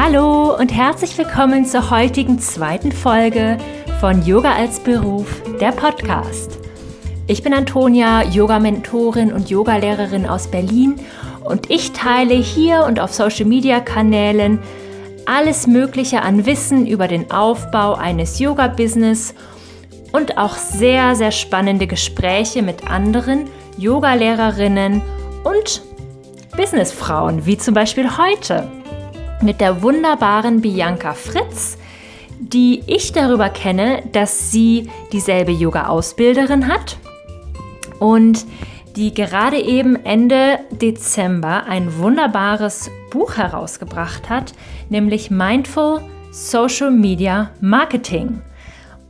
Hallo und herzlich willkommen zur heutigen zweiten Folge von Yoga als Beruf, der Podcast. Ich bin Antonia, Yoga-Mentorin und Yogalehrerin aus Berlin und ich teile hier und auf Social-Media-Kanälen alles Mögliche an Wissen über den Aufbau eines Yoga-Business und auch sehr, sehr spannende Gespräche mit anderen Yogalehrerinnen und Businessfrauen, wie zum Beispiel heute mit der wunderbaren Bianca Fritz, die ich darüber kenne, dass sie dieselbe Yoga-Ausbilderin hat und die gerade eben Ende Dezember ein wunderbares Buch herausgebracht hat, nämlich Mindful Social Media Marketing.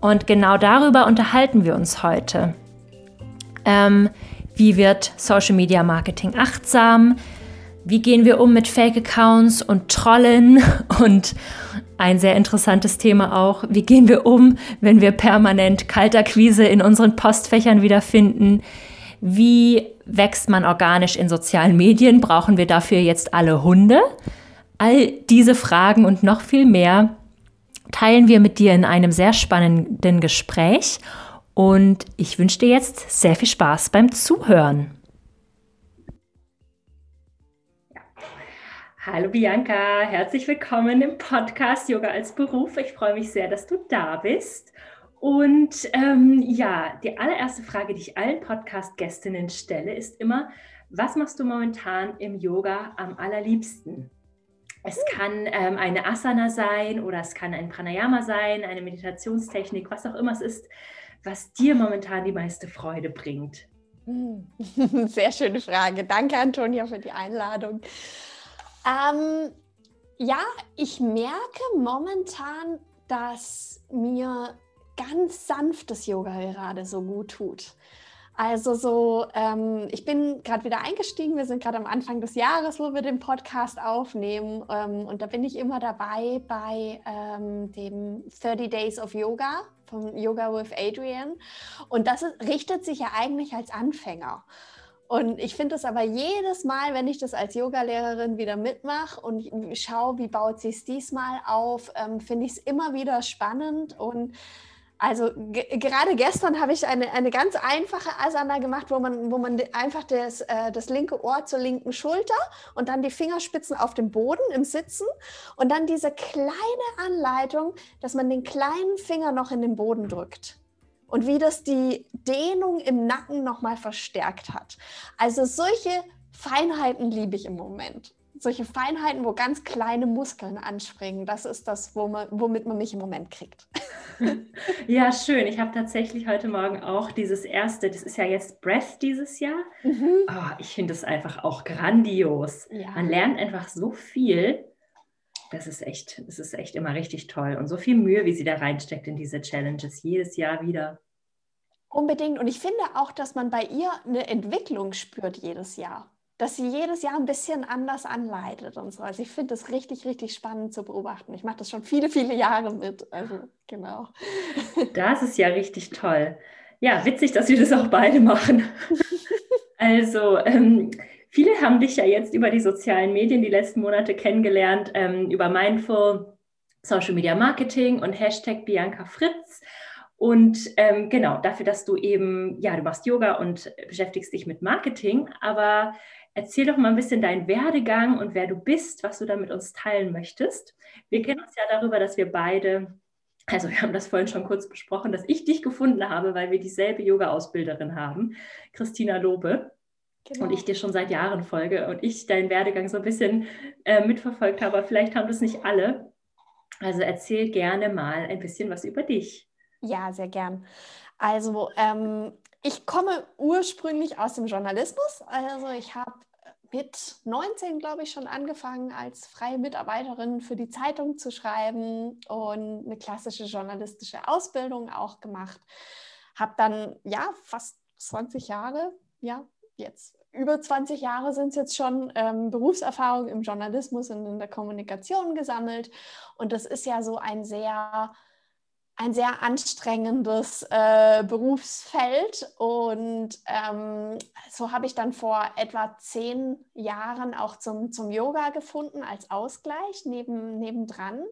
Und genau darüber unterhalten wir uns heute. Ähm, wie wird Social Media Marketing achtsam? Wie gehen wir um mit Fake-Accounts und Trollen? Und ein sehr interessantes Thema auch, wie gehen wir um, wenn wir permanent Kaltakquise in unseren Postfächern wiederfinden? Wie wächst man organisch in sozialen Medien? Brauchen wir dafür jetzt alle Hunde? All diese Fragen und noch viel mehr teilen wir mit dir in einem sehr spannenden Gespräch. Und ich wünsche dir jetzt sehr viel Spaß beim Zuhören. Hallo Bianca, herzlich willkommen im Podcast Yoga als Beruf. Ich freue mich sehr, dass du da bist. Und ähm, ja, die allererste Frage, die ich allen Podcast-Gästinnen stelle, ist immer, was machst du momentan im Yoga am allerliebsten? Es kann ähm, eine Asana sein oder es kann ein Pranayama sein, eine Meditationstechnik, was auch immer es ist, was dir momentan die meiste Freude bringt. Sehr schöne Frage. Danke, Antonia, für die Einladung. Ähm, ja, ich merke momentan, dass mir ganz sanftes Yoga gerade so gut tut. Also so, ähm, ich bin gerade wieder eingestiegen. Wir sind gerade am Anfang des Jahres, wo wir den Podcast aufnehmen. Ähm, und da bin ich immer dabei bei ähm, dem 30 Days of Yoga vom Yoga with Adrian. Und das richtet sich ja eigentlich als Anfänger. Und ich finde es aber jedes Mal, wenn ich das als Yogalehrerin wieder mitmache und schaue, wie baut sie es diesmal auf, ähm, finde ich es immer wieder spannend. Und also gerade gestern habe ich eine, eine ganz einfache Asana gemacht, wo man, wo man einfach das, äh, das linke Ohr zur linken Schulter und dann die Fingerspitzen auf dem Boden im Sitzen und dann diese kleine Anleitung, dass man den kleinen Finger noch in den Boden drückt und wie das die Dehnung im Nacken nochmal verstärkt hat. Also solche Feinheiten liebe ich im Moment. Solche Feinheiten, wo ganz kleine Muskeln anspringen, das ist das, wo man, womit man mich im Moment kriegt. Ja, schön. Ich habe tatsächlich heute Morgen auch dieses erste, das ist ja jetzt Breath dieses Jahr. Mhm. Oh, ich finde es einfach auch grandios. Ja. Man lernt einfach so viel das ist echt, das ist echt immer richtig toll. Und so viel Mühe, wie sie da reinsteckt in diese Challenges, jedes Jahr wieder. Unbedingt. Und ich finde auch, dass man bei ihr eine Entwicklung spürt jedes Jahr. Dass sie jedes Jahr ein bisschen anders anleitet und so. Also ich finde das richtig, richtig spannend zu beobachten. Ich mache das schon viele, viele Jahre mit. Also genau. Das ist ja richtig toll. Ja, witzig, dass wir das auch beide machen. Also, ähm, Viele haben dich ja jetzt über die sozialen Medien die letzten Monate kennengelernt, ähm, über Mindful Social Media Marketing und Hashtag Bianca Fritz. Und ähm, genau, dafür, dass du eben, ja, du machst Yoga und beschäftigst dich mit Marketing, aber erzähl doch mal ein bisschen deinen Werdegang und wer du bist, was du da mit uns teilen möchtest. Wir kennen uns ja darüber, dass wir beide, also wir haben das vorhin schon kurz besprochen, dass ich dich gefunden habe, weil wir dieselbe Yoga-Ausbilderin haben, Christina Lobe. Genau. Und ich dir schon seit Jahren folge und ich deinen Werdegang so ein bisschen äh, mitverfolgt habe. Vielleicht haben das nicht alle. Also erzähl gerne mal ein bisschen was über dich. Ja, sehr gern. Also ähm, ich komme ursprünglich aus dem Journalismus. Also ich habe mit 19, glaube ich, schon angefangen, als freie Mitarbeiterin für die Zeitung zu schreiben und eine klassische journalistische Ausbildung auch gemacht. Habe dann, ja, fast 20 Jahre, ja, jetzt über 20 Jahre sind es jetzt schon ähm, Berufserfahrung im Journalismus und in der Kommunikation gesammelt. Und das ist ja so ein sehr ein sehr anstrengendes äh, Berufsfeld und ähm, so habe ich dann vor etwa zehn Jahren auch zum, zum Yoga gefunden als Ausgleich neben, nebendran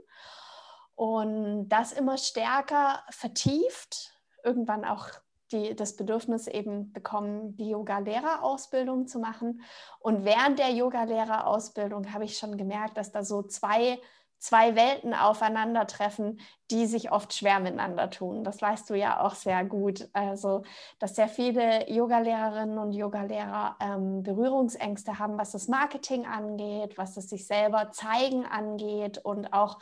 und das immer stärker vertieft, irgendwann auch die, das Bedürfnis eben bekommen, die Yoga-Lehrerausbildung zu machen. Und während der Yoga-Lehrerausbildung habe ich schon gemerkt, dass da so zwei zwei Welten aufeinandertreffen, die sich oft schwer miteinander tun. Das weißt du ja auch sehr gut. Also, dass sehr viele Yogalehrerinnen und Yogalehrer ähm, Berührungsängste haben, was das Marketing angeht, was das sich selber zeigen angeht und auch,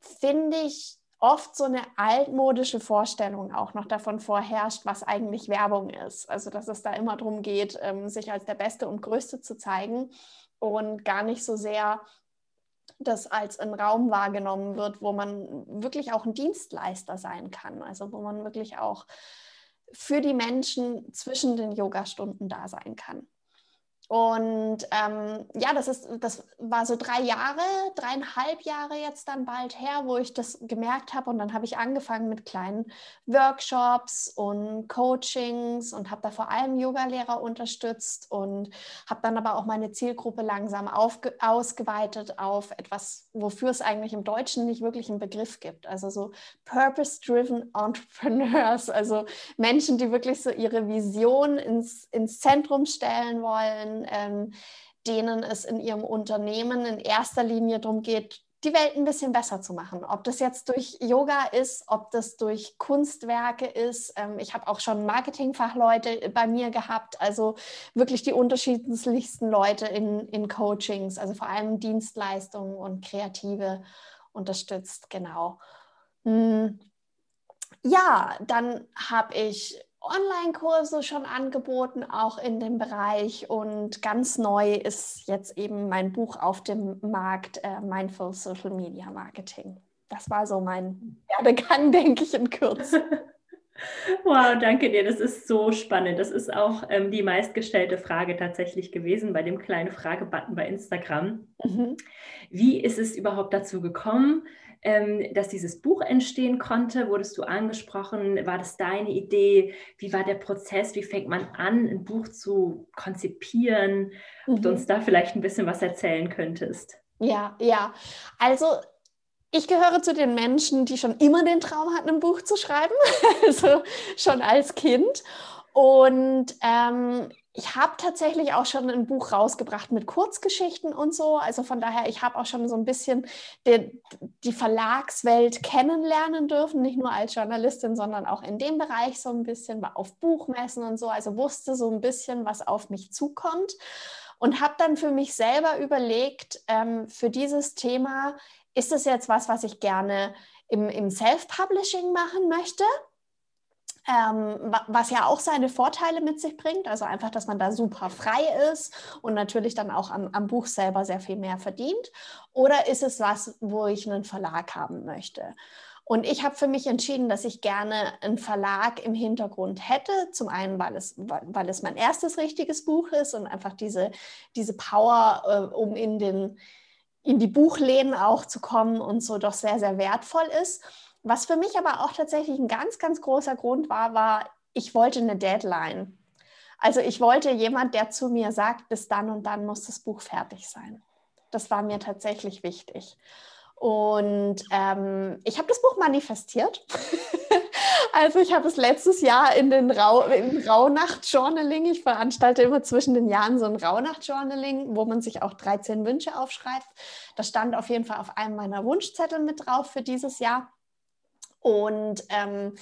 finde ich, oft so eine altmodische Vorstellung auch noch davon vorherrscht, was eigentlich Werbung ist. Also, dass es da immer darum geht, ähm, sich als der Beste und Größte zu zeigen und gar nicht so sehr das als ein Raum wahrgenommen wird, wo man wirklich auch ein Dienstleister sein kann, also wo man wirklich auch für die Menschen zwischen den Yogastunden da sein kann. Und ähm, ja, das, ist, das war so drei Jahre, dreieinhalb Jahre jetzt dann bald her, wo ich das gemerkt habe. Und dann habe ich angefangen mit kleinen Workshops und Coachings und habe da vor allem Yogalehrer unterstützt und habe dann aber auch meine Zielgruppe langsam ausgeweitet auf etwas, wofür es eigentlich im Deutschen nicht wirklich einen Begriff gibt. Also so Purpose-Driven Entrepreneurs, also Menschen, die wirklich so ihre Vision ins, ins Zentrum stellen wollen ähm, denen es in ihrem Unternehmen in erster Linie darum geht, die Welt ein bisschen besser zu machen. Ob das jetzt durch Yoga ist, ob das durch Kunstwerke ist. Ähm, ich habe auch schon Marketingfachleute bei mir gehabt, also wirklich die unterschiedlichsten Leute in, in Coachings, also vor allem Dienstleistungen und Kreative unterstützt, genau. Hm. Ja, dann habe ich Online-Kurse schon angeboten, auch in dem Bereich. Und ganz neu ist jetzt eben mein Buch auf dem Markt, äh, Mindful Social Media Marketing. Das war so mein Werdegang, denke ich, in Kürze. Wow, danke dir. Das ist so spannend. Das ist auch ähm, die meistgestellte Frage tatsächlich gewesen bei dem kleinen Fragebutton bei Instagram. Mhm. Wie ist es überhaupt dazu gekommen? Ähm, dass dieses Buch entstehen konnte? Wurdest du angesprochen? War das deine Idee? Wie war der Prozess? Wie fängt man an, ein Buch zu konzipieren? Mhm. Ob du uns da vielleicht ein bisschen was erzählen könntest. Ja, ja. Also ich gehöre zu den Menschen, die schon immer den Traum hatten, ein Buch zu schreiben, also schon als Kind. Und ähm, ich habe tatsächlich auch schon ein Buch rausgebracht mit Kurzgeschichten und so. Also von daher, ich habe auch schon so ein bisschen die, die, Verlagswelt kennenlernen dürfen, nicht nur als Journalistin, sondern auch in dem Bereich so ein bisschen, war auf Buchmessen und so. Also wusste so ein bisschen, was auf mich zukommt. Und habe dann für mich selber überlegt, ähm, für dieses Thema, ist es jetzt was, was ich gerne im, im Self-Publishing machen möchte? Ähm, was ja auch seine Vorteile mit sich bringt. Also einfach, dass man da super frei ist und natürlich dann auch am, am, Buch selber sehr viel mehr verdient. Oder ist es was, wo ich einen Verlag haben möchte? Und ich habe für mich entschieden, dass ich gerne einen Verlag im Hintergrund hätte. Zum einen, weil es, weil es mein erstes richtiges Buch ist und einfach diese, diese Power, äh, um in, den, in die Buchläden auch zu kommen und so doch sehr, sehr wertvoll ist. Was für mich aber auch tatsächlich ein ganz, ganz großer Grund war, war, ich wollte eine Deadline. Also ich wollte jemand, der zu mir sagt, bis dann und dann muss das Buch fertig sein. Das war mir tatsächlich wichtig. Und ähm, ich habe das Buch manifestiert. also ich habe es letztes Jahr in den Rau Rauhnacht-Journaling, ich veranstalte immer zwischen den Jahren so ein Rauhnacht-Journaling, wo man sich auch 13 Wünsche aufschreibt. Das stand auf jeden Fall auf einem meiner Wunschzettel mit drauf für dieses Jahr. Und ähm,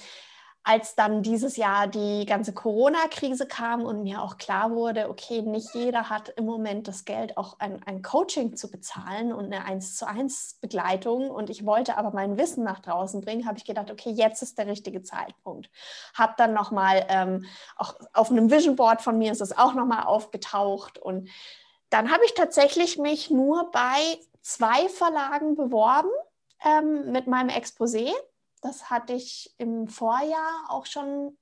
als dann dieses Jahr die ganze Corona-Krise kam und mir auch klar wurde, okay, nicht jeder hat im Moment das Geld, auch ein, ein Coaching zu bezahlen und eine 1 zu 1 Begleitung und ich wollte aber mein Wissen nach draußen bringen, habe ich gedacht, okay, jetzt ist der richtige Zeitpunkt. Habe dann nochmal, ähm, auch auf einem Vision Board von mir ist es auch nochmal aufgetaucht und dann habe ich tatsächlich mich nur bei zwei Verlagen beworben ähm, mit meinem Exposé das hatte ich im Vorjahr auch schon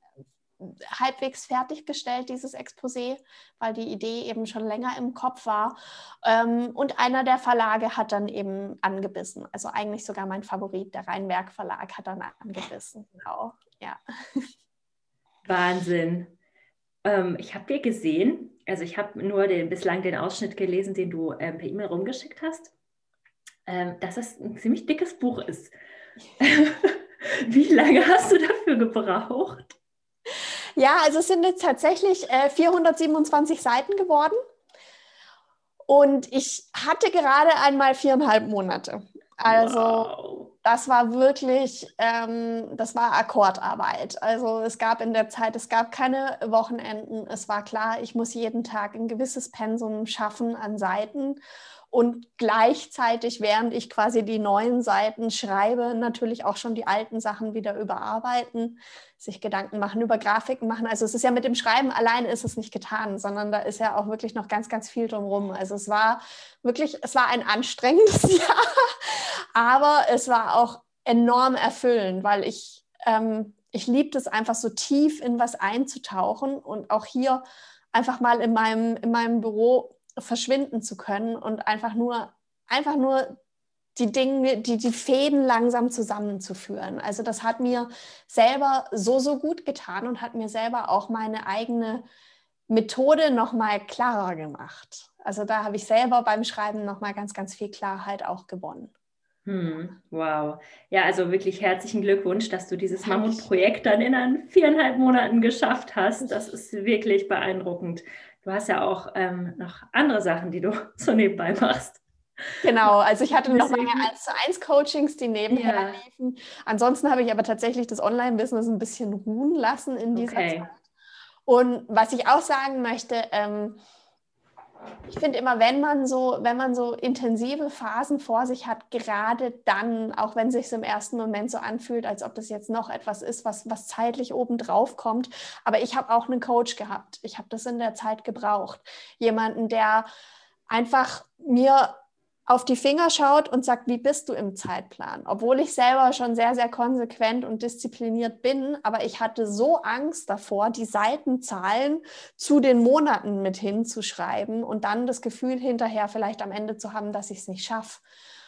halbwegs fertiggestellt, dieses Exposé, weil die Idee eben schon länger im Kopf war. Ähm, und einer der Verlage hat dann eben angebissen. Also eigentlich sogar mein Favorit, der Rheinwerk Verlag, hat dann angebissen. Genau, ja. Wahnsinn. Ähm, ich habe dir gesehen, also ich habe nur den, bislang den Ausschnitt gelesen, den du ähm, per E-Mail rumgeschickt hast, ähm, dass es ein ziemlich dickes Buch ist. Wie lange hast du dafür gebraucht? Ja, also es sind jetzt tatsächlich äh, 427 Seiten geworden. Und ich hatte gerade einmal viereinhalb Monate. Also wow. das war wirklich, ähm, das war Akkordarbeit. Also es gab in der Zeit, es gab keine Wochenenden. Es war klar, ich muss jeden Tag ein gewisses Pensum schaffen an Seiten und gleichzeitig, während ich quasi die neuen Seiten schreibe, natürlich auch schon die alten Sachen wieder überarbeiten, sich Gedanken machen über Grafiken machen. Also es ist ja mit dem Schreiben allein ist es nicht getan, sondern da ist ja auch wirklich noch ganz, ganz viel drumherum. Also es war wirklich, es war ein anstrengendes Jahr, aber es war auch enorm erfüllend, weil ich, ähm, ich liebte es einfach so tief in was einzutauchen und auch hier einfach mal in meinem, in meinem Büro verschwinden zu können und einfach nur, einfach nur die Dinge, die, die Fäden langsam zusammenzuführen. Also das hat mir selber so, so gut getan und hat mir selber auch meine eigene Methode nochmal klarer gemacht. Also da habe ich selber beim Schreiben nochmal ganz, ganz viel Klarheit auch gewonnen. Hm, wow. Ja, also wirklich herzlichen Glückwunsch, dass du dieses Mammutprojekt dann in viereinhalb Monaten geschafft hast. Das ist wirklich beeindruckend du hast ja auch ähm, noch andere Sachen, die du so nebenbei machst. Genau, also ich hatte noch meine 1 zu 1 Coachings, die nebenher ja. liefen. Ansonsten habe ich aber tatsächlich das Online-Business ein bisschen ruhen lassen in dieser okay. Zeit. Und was ich auch sagen möchte, ähm, ich finde immer, wenn man so, wenn man so intensive Phasen vor sich hat, gerade dann, auch wenn sich im ersten Moment so anfühlt, als ob das jetzt noch etwas ist, was, was zeitlich obendrauf kommt. Aber ich habe auch einen Coach gehabt. Ich habe das in der Zeit gebraucht. Jemanden, der einfach mir auf die Finger schaut und sagt, wie bist du im Zeitplan? Obwohl ich selber schon sehr, sehr konsequent und diszipliniert bin, aber ich hatte so Angst davor, die Seitenzahlen zu den Monaten mit hinzuschreiben und dann das Gefühl hinterher vielleicht am Ende zu haben, dass ich es nicht schaffe.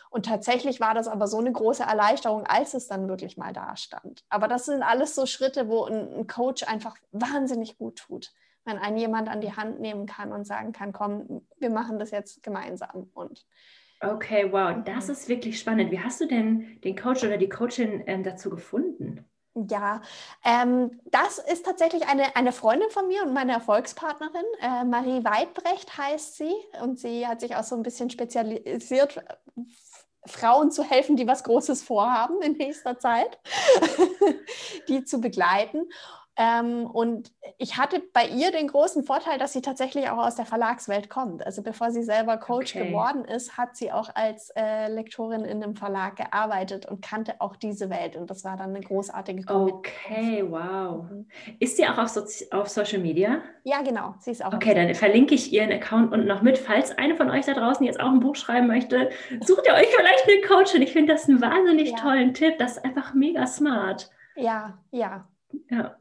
Und tatsächlich war das aber so eine große Erleichterung, als es dann wirklich mal da stand. Aber das sind alles so Schritte, wo ein, Coach einfach wahnsinnig gut tut wenn einen jemand an die Hand nehmen kann und sagen kann, komm, wir machen das jetzt gemeinsam. Und Okay, wow, das mhm. ist wirklich spannend. Wie hast du denn den Coach oder die Coachin ähm, dazu gefunden? Ja, ähm, das ist tatsächlich eine, eine Freundin von mir und meine Erfolgspartnerin. Äh, Marie Weidbrecht heißt sie und sie hat sich auch so ein bisschen spezialisiert, Frauen zu helfen, die was Großes vorhaben in nächster Zeit, die zu begleiten. Ähm, und ich hatte bei ihr den großen Vorteil, dass sie tatsächlich auch aus der Verlagswelt kommt. Also bevor sie selber Coach okay. geworden ist, hat sie auch als äh, Lektorin in einem Verlag gearbeitet und kannte auch diese Welt. Und das war dann eine großartige. Okay, wow. Ist sie auch auf, so auf, Social Media? Ja, genau. Sie ist auch. Okay, dann verlinke ich ihren Account unten noch mit. Falls eine von euch da draußen jetzt auch ein Buch schreiben möchte, sucht ihr euch vielleicht eine Coachin. Ich finde das einen wahnsinnig ja. tollen Tipp. Das ist einfach mega smart. Ja, ja. Ja.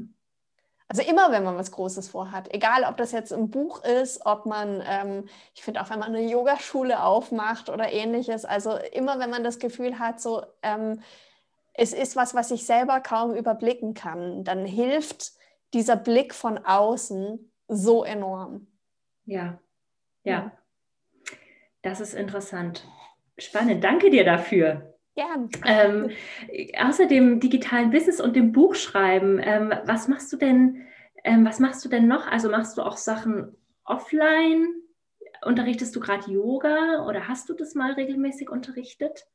Also immer, wenn man was Großes vorhat, egal ob das jetzt ein Buch ist, ob man, ähm, ich finde auch, wenn man eine Yogaschule aufmacht oder ähnliches, also immer, wenn man das Gefühl hat, so, ähm, es ist was, was ich selber kaum überblicken kann, dann hilft dieser Blick von außen so enorm. Ja, ja. Das ist interessant. Spannend. Danke dir dafür. Gern. Ähm, außer dem digitalen Business und dem Buchschreiben, ähm, was machst du denn, ähm, was machst du denn noch? Also machst du auch Sachen offline? Unterrichtest du gerade Yoga oder hast du das mal regelmäßig unterrichtet?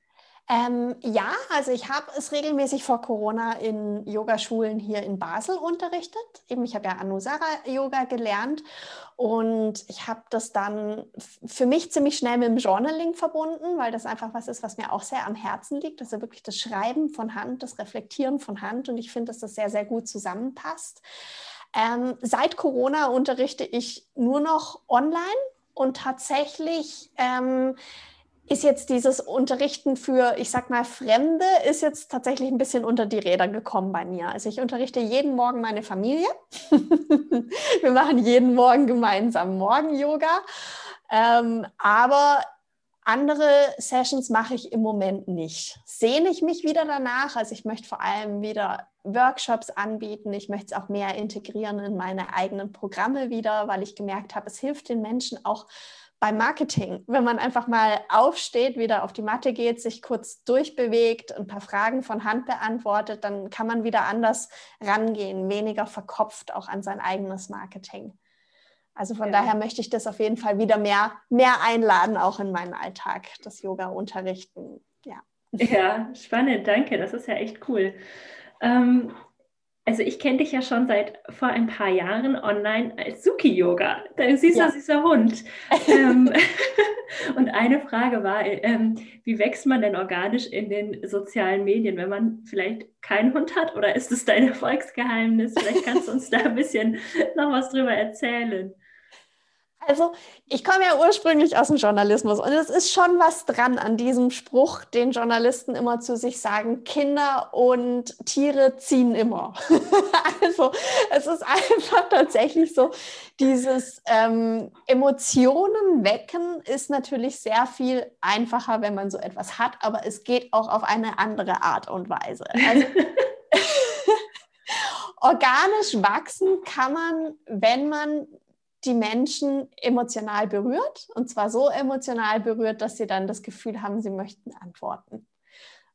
Ähm, ja, also ich habe es regelmäßig vor Corona in Yogaschulen hier in Basel unterrichtet. Eben, ich habe ja Anusara Yoga gelernt und ich habe das dann für mich ziemlich schnell mit dem Journaling verbunden, weil das einfach was ist, was mir auch sehr am Herzen liegt. Also wirklich das Schreiben von Hand, das Reflektieren von Hand und ich finde, dass das sehr, sehr gut zusammenpasst. Ähm, seit Corona unterrichte ich nur noch online und tatsächlich ähm, ist jetzt dieses Unterrichten für, ich sag mal, Fremde, ist jetzt tatsächlich ein bisschen unter die Räder gekommen bei mir. Also ich unterrichte jeden Morgen meine Familie. Wir machen jeden Morgen gemeinsam Morgen-Yoga. Ähm, aber andere Sessions mache ich im Moment nicht. Sehne ich mich wieder danach. Also ich möchte vor allem wieder Workshops anbieten. Ich möchte es auch mehr integrieren in meine eigenen Programme wieder, weil ich gemerkt habe, es hilft den Menschen auch beim Marketing, wenn man einfach mal aufsteht, wieder auf die Matte geht, sich kurz durchbewegt, ein paar Fragen von Hand beantwortet, dann kann man wieder anders rangehen, weniger verkopft auch an sein eigenes Marketing. Also von ja. daher möchte ich das auf jeden Fall wieder mehr, mehr einladen, auch in meinen Alltag, das Yoga unterrichten. Ja. ja, spannend, danke. Das ist ja echt cool. Ähm, also ich kenne dich ja schon seit vor ein paar Jahren online als Suki-Yoga, dein süßer, ja. süßer Hund. ähm, und eine Frage war, ähm, wie wächst man denn organisch in den sozialen Medien, wenn man vielleicht keinen Hund hat? Oder ist es dein Erfolgsgeheimnis? Vielleicht kannst du uns da ein bisschen noch was drüber erzählen. Also, ich komme ja ursprünglich aus dem Journalismus und es ist schon was dran an diesem Spruch, den Journalisten immer zu sich sagen, Kinder und Tiere ziehen immer. also, es ist einfach tatsächlich so, dieses ähm, Emotionen wecken ist natürlich sehr viel einfacher, wenn man so etwas hat, aber es geht auch auf eine andere Art und Weise. Also, organisch wachsen kann man, wenn man die Menschen emotional berührt. Und zwar so emotional berührt, dass sie dann das Gefühl haben, sie möchten antworten.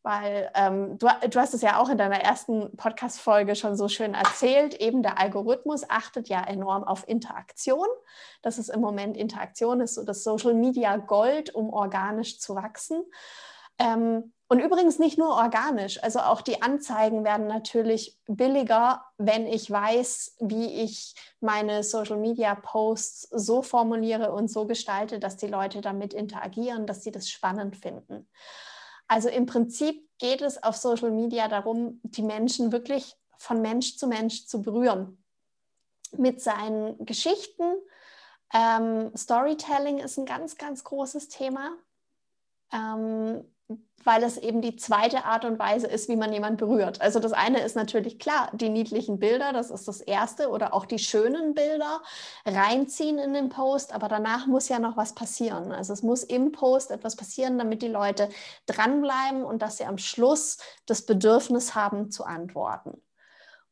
Weil ähm, du, du hast es ja auch in deiner ersten Podcast-Folge schon so schön erzählt, eben der Algorithmus achtet ja enorm auf Interaktion. Das ist im Moment Interaktion, ist so das Social Media Gold, um organisch zu wachsen. Ähm, und übrigens nicht nur organisch, also auch die Anzeigen werden natürlich billiger, wenn ich weiß, wie ich meine Social-Media-Posts so formuliere und so gestalte, dass die Leute damit interagieren, dass sie das spannend finden. Also im Prinzip geht es auf Social Media darum, die Menschen wirklich von Mensch zu Mensch zu berühren. Mit seinen Geschichten. Ähm, Storytelling ist ein ganz, ganz großes Thema. Ähm, weil es eben die zweite Art und Weise ist, wie man jemanden berührt. Also das eine ist natürlich klar, die niedlichen Bilder, das ist das erste, oder auch die schönen Bilder reinziehen in den Post, aber danach muss ja noch was passieren. Also es muss im Post etwas passieren, damit die Leute dranbleiben und dass sie am Schluss das Bedürfnis haben zu antworten.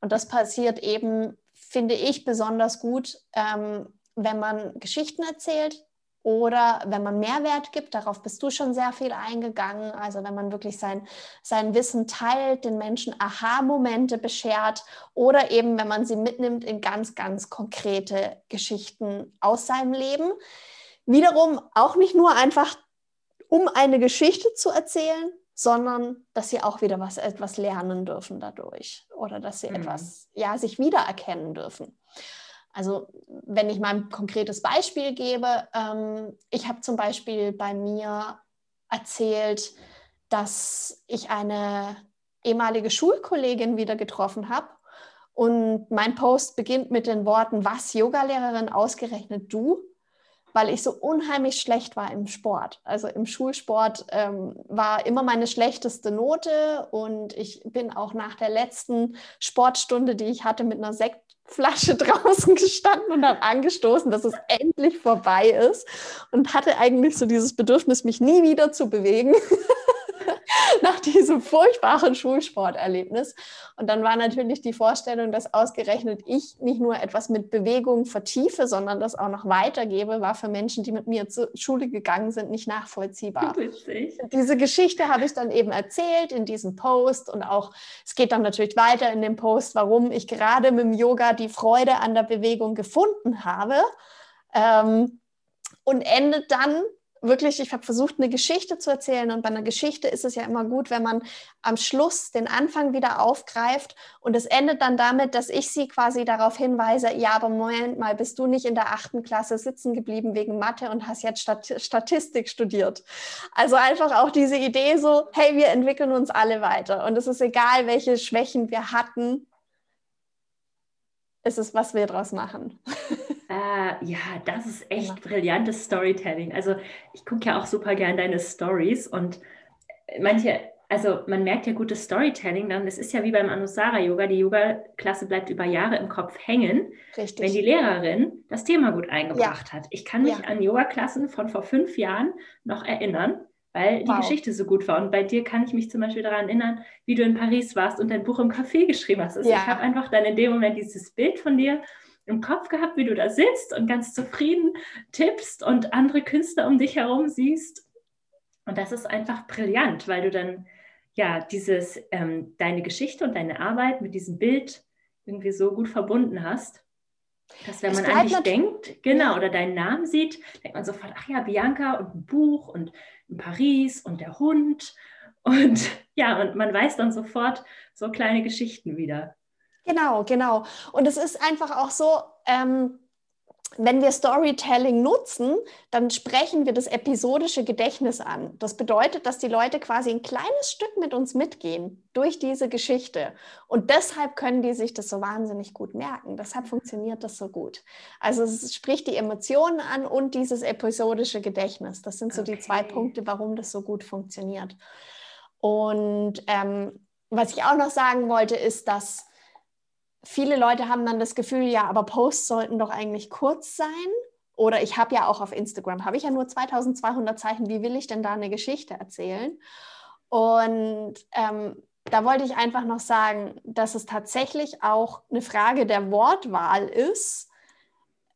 Und das passiert eben, finde ich, besonders gut, ähm, wenn man Geschichten erzählt, oder wenn man Mehrwert gibt, darauf bist du schon sehr viel eingegangen. Also wenn man wirklich sein, sein Wissen teilt, den Menschen Aha-Momente beschert oder eben wenn man sie mitnimmt in ganz, ganz konkrete Geschichten aus seinem Leben. Wiederum auch nicht nur einfach, um eine Geschichte zu erzählen, sondern dass sie auch wieder was etwas lernen dürfen dadurch oder dass sie mhm. etwas ja sich wiedererkennen dürfen. Also wenn ich mal ein konkretes Beispiel gebe, ähm, ich habe zum Beispiel bei mir erzählt, dass ich eine ehemalige Schulkollegin wieder getroffen habe. Und mein Post beginnt mit den Worten, was Yogalehrerin ausgerechnet du? Weil ich so unheimlich schlecht war im Sport. Also im Schulsport ähm, war immer meine schlechteste Note und ich bin auch nach der letzten Sportstunde, die ich hatte, mit einer Sekt Flasche draußen gestanden und habe angestoßen, dass es endlich vorbei ist und hatte eigentlich so dieses Bedürfnis, mich nie wieder zu bewegen. nach diesem furchtbaren Schulsporterlebnis. Und dann war natürlich die Vorstellung, dass ausgerechnet ich nicht nur etwas mit Bewegung vertiefe, sondern das auch noch weitergebe, war für Menschen, die mit mir zur Schule gegangen sind, nicht nachvollziehbar. Witzig. Diese Geschichte habe ich dann eben erzählt in diesem Post und auch, es geht dann natürlich weiter in dem Post, warum ich gerade mit dem Yoga die Freude an der Bewegung gefunden habe. Ähm, und endet dann wirklich, ich habe versucht, eine Geschichte zu erzählen. Und bei einer Geschichte ist es ja immer gut, wenn man am Schluss den Anfang wieder aufgreift. Und es endet dann damit, dass ich sie quasi darauf hinweise, ja, aber Moment mal, bist du nicht in der achten Klasse sitzen geblieben wegen Mathe und hast jetzt Stat Statistik studiert. Also einfach auch diese Idee so, hey, wir entwickeln uns alle weiter. Und es ist egal, welche Schwächen wir hatten. Es ist, was wir daraus machen. Äh, ja, das ist echt ja. brillantes Storytelling. Also ich gucke ja auch super gern deine Stories und manche, also man merkt ja gutes Storytelling dann, es ist ja wie beim Anusara-Yoga, die Yoga-Klasse bleibt über Jahre im Kopf hängen, Richtig. wenn die Lehrerin das Thema gut eingebracht ja. hat. Ich kann mich ja. an Yoga-Klassen von vor fünf Jahren noch erinnern, weil die wow. Geschichte so gut war. Und bei dir kann ich mich zum Beispiel daran erinnern, wie du in Paris warst und dein Buch im Café geschrieben hast. Also ja. ich habe einfach dann in dem Moment dieses Bild von dir im Kopf gehabt, wie du da sitzt und ganz zufrieden tippst und andere Künstler um dich herum siehst. Und das ist einfach brillant, weil du dann ja dieses ähm, deine Geschichte und deine Arbeit mit diesem Bild irgendwie so gut verbunden hast. Dass wenn man an dich denkt, genau, oder deinen Namen sieht, denkt man sofort, ach ja, Bianca und ein Buch und in Paris und der Hund. Und ja, und man weiß dann sofort so kleine Geschichten wieder. Genau, genau. Und es ist einfach auch so, ähm, wenn wir Storytelling nutzen, dann sprechen wir das episodische Gedächtnis an. Das bedeutet, dass die Leute quasi ein kleines Stück mit uns mitgehen durch diese Geschichte. Und deshalb können die sich das so wahnsinnig gut merken. Deshalb funktioniert das so gut. Also es spricht die Emotionen an und dieses episodische Gedächtnis. Das sind so okay. die zwei Punkte, warum das so gut funktioniert. Und ähm, was ich auch noch sagen wollte, ist, dass viele Leute haben dann das Gefühl, ja, aber Posts sollten doch eigentlich kurz sein. Oder ich habe ja auch auf Instagram, habe ich ja nur 2200 Zeichen, wie will ich denn da eine Geschichte erzählen? Und ähm, da wollte ich einfach noch sagen, dass es tatsächlich auch eine Frage der Wortwahl ist,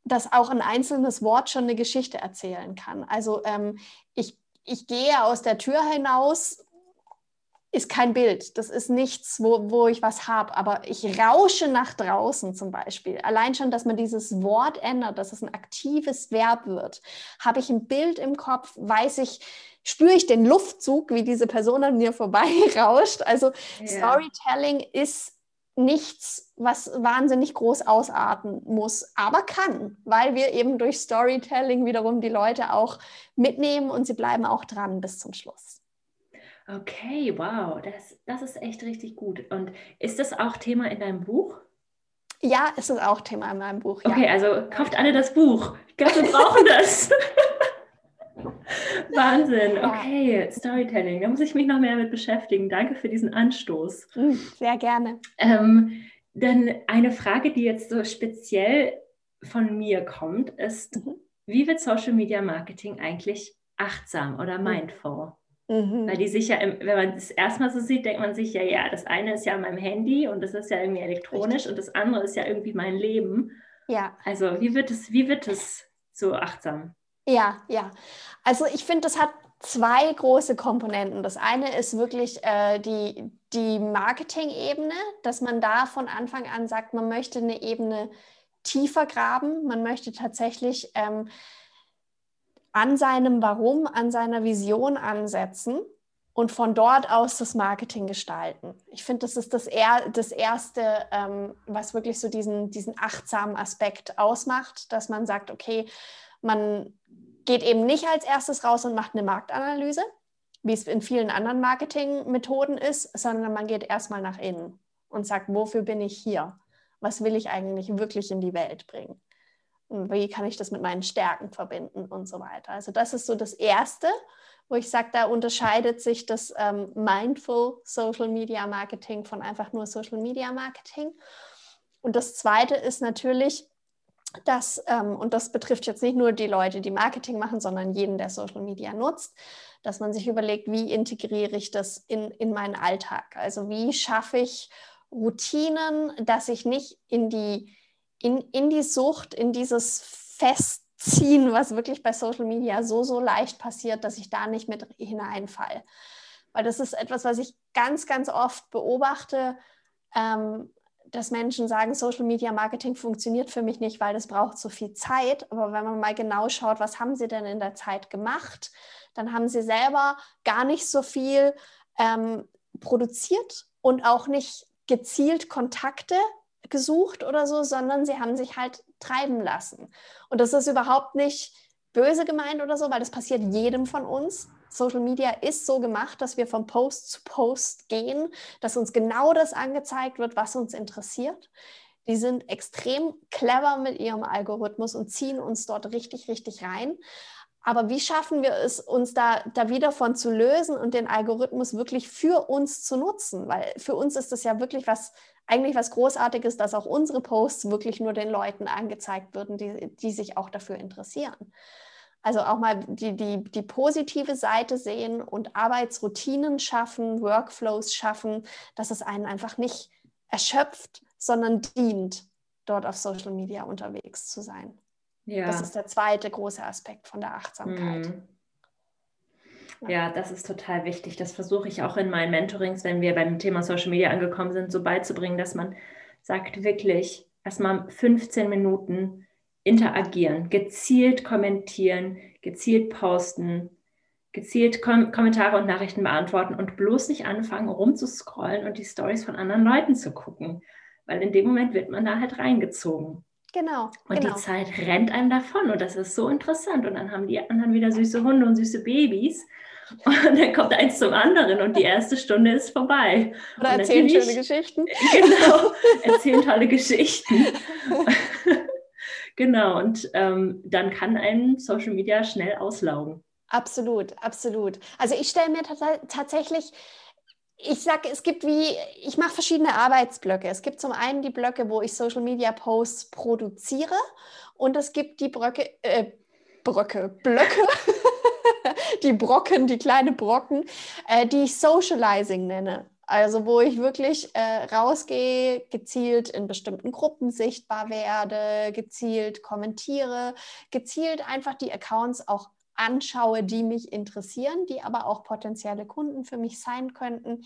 dass auch ein einzelnes Wort schon eine Geschichte erzählen kann. Also ähm, ich, ich gehe aus der Tür hinaus ist kein Bild. Das ist nichts, wo, wo ich was habe. Aber ich rausche nach draußen zum Beispiel. Allein schon, dass man dieses Wort ändert, dass es ein aktives Verb wird. Habe ich ein Bild im Kopf, weiß ich, spüre ich den Luftzug, wie diese Person an mir vorbei rauscht. Also ja. Storytelling ist nichts, was wahnsinnig groß ausarten muss, aber kann, weil wir eben durch Storytelling wiederum die Leute auch mitnehmen und sie bleiben auch dran bis zum Schluss. Okay, wow, das, das ist echt richtig gut. Und ist das auch Thema in deinem Buch? Ja, ist es auch Thema in meinem Buch. Ja. Okay, also kauft alle das Buch. Ich glaube, wir brauchen das. Wahnsinn, okay, Storytelling. Da muss ich mich noch mehr mit beschäftigen. Danke für diesen Anstoß. Hm, sehr gerne. Ähm, dann eine Frage, die jetzt so speziell von mir kommt, ist, mhm. wie wird Social Media Marketing eigentlich achtsam oder hm. mindful? Mhm. Weil die sich ja, wenn man das erstmal so sieht, denkt man sich ja, ja, das eine ist ja mein Handy und das ist ja irgendwie elektronisch Richtig. und das andere ist ja irgendwie mein Leben. Ja. Also wie wird es, wie wird es so achtsam? Ja, ja. Also ich finde, das hat zwei große Komponenten. Das eine ist wirklich äh, die, die Marketing-Ebene, dass man da von Anfang an sagt, man möchte eine Ebene tiefer graben, man möchte tatsächlich ähm, an seinem Warum, an seiner Vision ansetzen und von dort aus das Marketing gestalten. Ich finde, das ist das, er, das Erste, ähm, was wirklich so diesen, diesen achtsamen Aspekt ausmacht, dass man sagt, okay, man geht eben nicht als erstes raus und macht eine Marktanalyse, wie es in vielen anderen Marketingmethoden ist, sondern man geht erstmal nach innen und sagt, wofür bin ich hier? Was will ich eigentlich wirklich in die Welt bringen? Wie kann ich das mit meinen Stärken verbinden und so weiter. Also das ist so das Erste, wo ich sage, da unterscheidet sich das ähm, Mindful Social Media Marketing von einfach nur Social Media Marketing. Und das Zweite ist natürlich, dass, ähm, und das betrifft jetzt nicht nur die Leute, die Marketing machen, sondern jeden, der Social Media nutzt, dass man sich überlegt, wie integriere ich das in, in meinen Alltag? Also wie schaffe ich Routinen, dass ich nicht in die in, in die Sucht, in dieses Festziehen, was wirklich bei Social Media so, so leicht passiert, dass ich da nicht mit hineinfalle. Weil das ist etwas, was ich ganz, ganz oft beobachte, ähm, dass Menschen sagen, Social Media Marketing funktioniert für mich nicht, weil das braucht so viel Zeit. Aber wenn man mal genau schaut, was haben sie denn in der Zeit gemacht, dann haben sie selber gar nicht so viel ähm, produziert und auch nicht gezielt Kontakte gesucht oder so, sondern sie haben sich halt treiben lassen. Und das ist überhaupt nicht böse gemeint oder so, weil das passiert jedem von uns. Social Media ist so gemacht, dass wir von Post zu Post gehen, dass uns genau das angezeigt wird, was uns interessiert. Die sind extrem clever mit ihrem Algorithmus und ziehen uns dort richtig, richtig rein. Aber wie schaffen wir es, uns da, da wieder von zu lösen und den Algorithmus wirklich für uns zu nutzen? Weil für uns ist das ja wirklich was, eigentlich was Großartiges, dass auch unsere Posts wirklich nur den Leuten angezeigt würden, die, die sich auch dafür interessieren. Also auch mal die, die, die positive Seite sehen und Arbeitsroutinen schaffen, Workflows schaffen, dass es einen einfach nicht erschöpft, sondern dient, dort auf Social Media unterwegs zu sein. Ja. Das ist der zweite große Aspekt von der Achtsamkeit. Mhm. Ja, das ist total wichtig. Das versuche ich auch in meinen Mentorings, wenn wir beim Thema Social Media angekommen sind, so beizubringen, dass man sagt, wirklich erstmal 15 Minuten interagieren, gezielt kommentieren, gezielt posten, gezielt Kom Kommentare und Nachrichten beantworten und bloß nicht anfangen, rumzuscrollen und die Stories von anderen Leuten zu gucken. Weil in dem Moment wird man da halt reingezogen. Genau. Und genau. die Zeit rennt einem davon und das ist so interessant. Und dann haben die anderen wieder süße Hunde und süße Babys. Und dann kommt eins zum anderen und die erste Stunde ist vorbei. Oder und erzählen schöne Geschichten. Genau, erzählen tolle Geschichten. genau, und ähm, dann kann ein Social Media schnell auslaugen. Absolut, absolut. Also ich stelle mir tatsächlich ich sage, es gibt wie, ich mache verschiedene Arbeitsblöcke. Es gibt zum einen die Blöcke, wo ich Social Media Posts produziere und es gibt die Bröcke, äh, Bröcke, Blöcke, die Brocken, die kleine Brocken, äh, die ich Socializing nenne. Also wo ich wirklich äh, rausgehe, gezielt in bestimmten Gruppen sichtbar werde, gezielt kommentiere, gezielt einfach die Accounts auch anschaue, die mich interessieren, die aber auch potenzielle Kunden für mich sein könnten.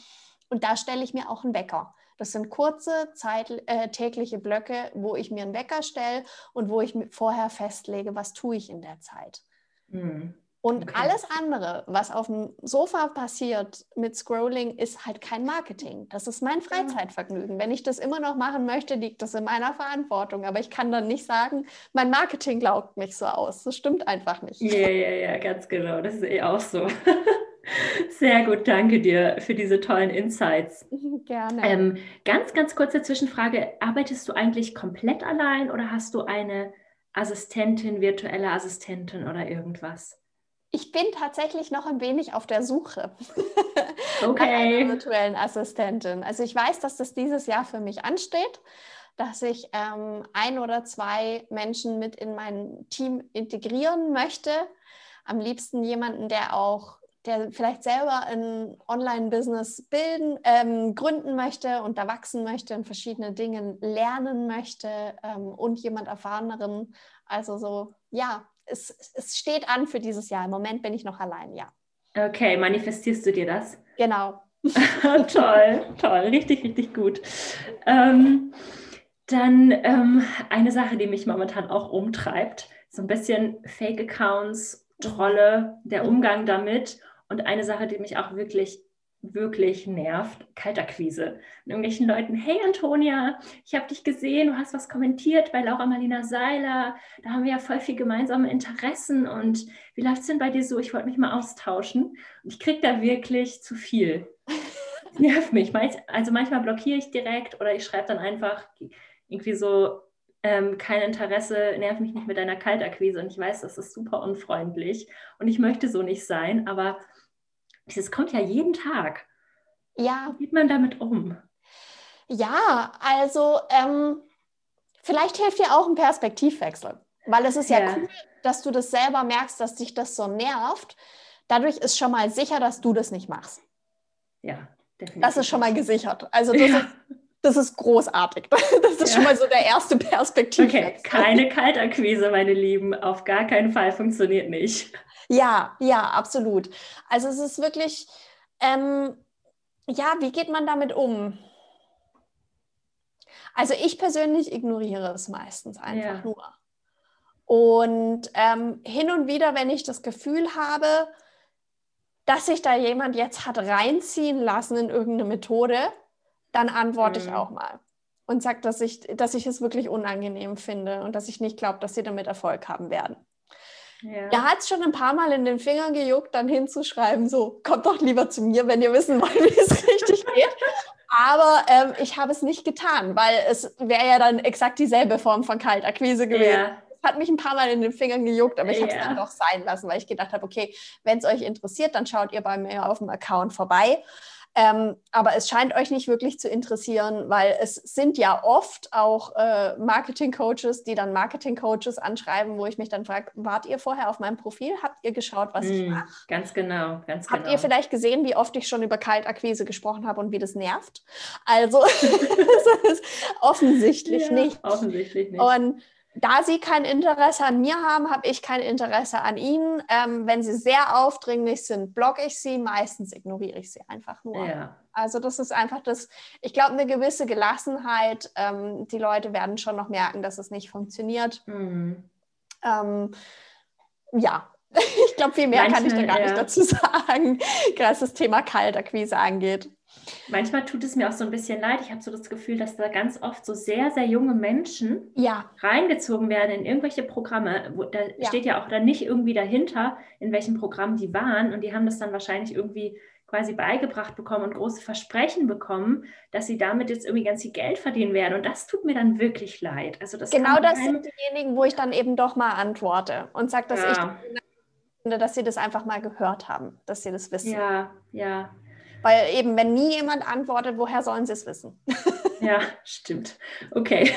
Und da stelle ich mir auch einen Wecker. Das sind kurze Zeit, äh, tägliche Blöcke, wo ich mir einen Wecker stelle und wo ich vorher festlege, was tue ich in der Zeit. Mhm. Und okay. alles andere, was auf dem Sofa passiert mit Scrolling, ist halt kein Marketing. Das ist mein Freizeitvergnügen. Wenn ich das immer noch machen möchte, liegt das in meiner Verantwortung. Aber ich kann dann nicht sagen, mein Marketing glaubt mich so aus. Das stimmt einfach nicht. Ja, ja, ja, ganz genau. Das ist eh auch so. Sehr gut, danke dir für diese tollen Insights. Gerne. Ähm, ganz, ganz kurze Zwischenfrage. Arbeitest du eigentlich komplett allein oder hast du eine Assistentin, virtuelle Assistentin oder irgendwas? Ich bin tatsächlich noch ein wenig auf der Suche okay. nach einer virtuellen Assistentin. Also ich weiß, dass das dieses Jahr für mich ansteht, dass ich ähm, ein oder zwei Menschen mit in mein Team integrieren möchte. Am liebsten jemanden, der auch, der vielleicht selber ein Online-Business bilden, ähm, gründen möchte und da wachsen möchte und verschiedene Dinge lernen möchte ähm, und jemand erfahreneren. Also so, ja, es, es steht an für dieses Jahr. Im Moment bin ich noch allein, ja. Okay, manifestierst du dir das? Genau. toll, toll, richtig, richtig gut. Ähm, dann ähm, eine Sache, die mich momentan auch umtreibt, so ein bisschen Fake-Accounts, Trolle, der Umgang damit und eine Sache, die mich auch wirklich wirklich nervt, Kaltakquise. Und irgendwelchen Leuten, hey Antonia, ich habe dich gesehen, du hast was kommentiert bei Laura Marlina Seiler, da haben wir ja voll viel gemeinsame Interessen und wie läuft es denn bei dir so? Ich wollte mich mal austauschen. Und ich kriege da wirklich zu viel. Das nervt mich. Also manchmal blockiere ich direkt oder ich schreibe dann einfach irgendwie so, ähm, kein Interesse, nerv mich nicht mit deiner Kaltakquise. Und ich weiß, das ist super unfreundlich und ich möchte so nicht sein, aber das kommt ja jeden Tag. Ja. Wie geht man damit um? Ja, also ähm, vielleicht hilft dir auch ein Perspektivwechsel, weil es ist ja, ja cool, dass du das selber merkst, dass dich das so nervt. Dadurch ist schon mal sicher, dass du das nicht machst. Ja, definitiv. Das ist schon mal gesichert. Also das, ja. ist, das ist großartig. Das ist ja. schon mal so der erste Perspektivwechsel. Okay, keine Kaltakquise, meine Lieben. Auf gar keinen Fall funktioniert nicht. Ja, ja, absolut. Also es ist wirklich, ähm, ja, wie geht man damit um? Also ich persönlich ignoriere es meistens einfach ja. nur. Und ähm, hin und wieder, wenn ich das Gefühl habe, dass sich da jemand jetzt hat reinziehen lassen in irgendeine Methode, dann antworte mhm. ich auch mal und sage, dass ich, dass ich es wirklich unangenehm finde und dass ich nicht glaube, dass sie damit Erfolg haben werden. Ja. Er hat es schon ein paar Mal in den Fingern gejuckt, dann hinzuschreiben, so, kommt doch lieber zu mir, wenn ihr wissen wollt, wie es richtig geht. Aber ähm, ich habe es nicht getan, weil es wäre ja dann exakt dieselbe Form von Kaltakquise gewesen. Ja. Hat mich ein paar Mal in den Fingern gejuckt, aber ich ja. habe es dann doch sein lassen, weil ich gedacht habe, okay, wenn es euch interessiert, dann schaut ihr bei mir auf dem Account vorbei. Ähm, aber es scheint euch nicht wirklich zu interessieren, weil es sind ja oft auch äh, Marketing-Coaches, die dann Marketing-Coaches anschreiben, wo ich mich dann frage, wart ihr vorher auf meinem Profil? Habt ihr geschaut, was mm, ich mache? Ganz genau, ganz Habt genau. ihr vielleicht gesehen, wie oft ich schon über Kaltakquise gesprochen habe und wie das nervt? Also offensichtlich ja, nicht. Offensichtlich nicht. Und da Sie kein Interesse an mir haben, habe ich kein Interesse an Ihnen. Ähm, wenn Sie sehr aufdringlich sind, blocke ich Sie. Meistens ignoriere ich Sie einfach nur. Ja. Also das ist einfach das, ich glaube, eine gewisse Gelassenheit. Ähm, die Leute werden schon noch merken, dass es nicht funktioniert. Mhm. Ähm, ja, ich glaube, viel mehr Manchmal, kann ich da gar ja. nicht dazu sagen, was das Thema Kaltakquise angeht. Manchmal tut es mir auch so ein bisschen leid. Ich habe so das Gefühl, dass da ganz oft so sehr, sehr junge Menschen ja. reingezogen werden in irgendwelche Programme. Wo, da ja. steht ja auch dann nicht irgendwie dahinter, in welchem Programm die waren. Und die haben das dann wahrscheinlich irgendwie quasi beigebracht bekommen und große Versprechen bekommen, dass sie damit jetzt irgendwie ganz viel Geld verdienen werden. Und das tut mir dann wirklich leid. Also das genau das sind diejenigen, wo ich dann eben doch mal antworte und sage, dass ja. ich finde, dass sie das einfach mal gehört haben, dass sie das wissen. Ja, ja. Weil eben, wenn nie jemand antwortet, woher sollen sie es wissen? ja, stimmt. Okay.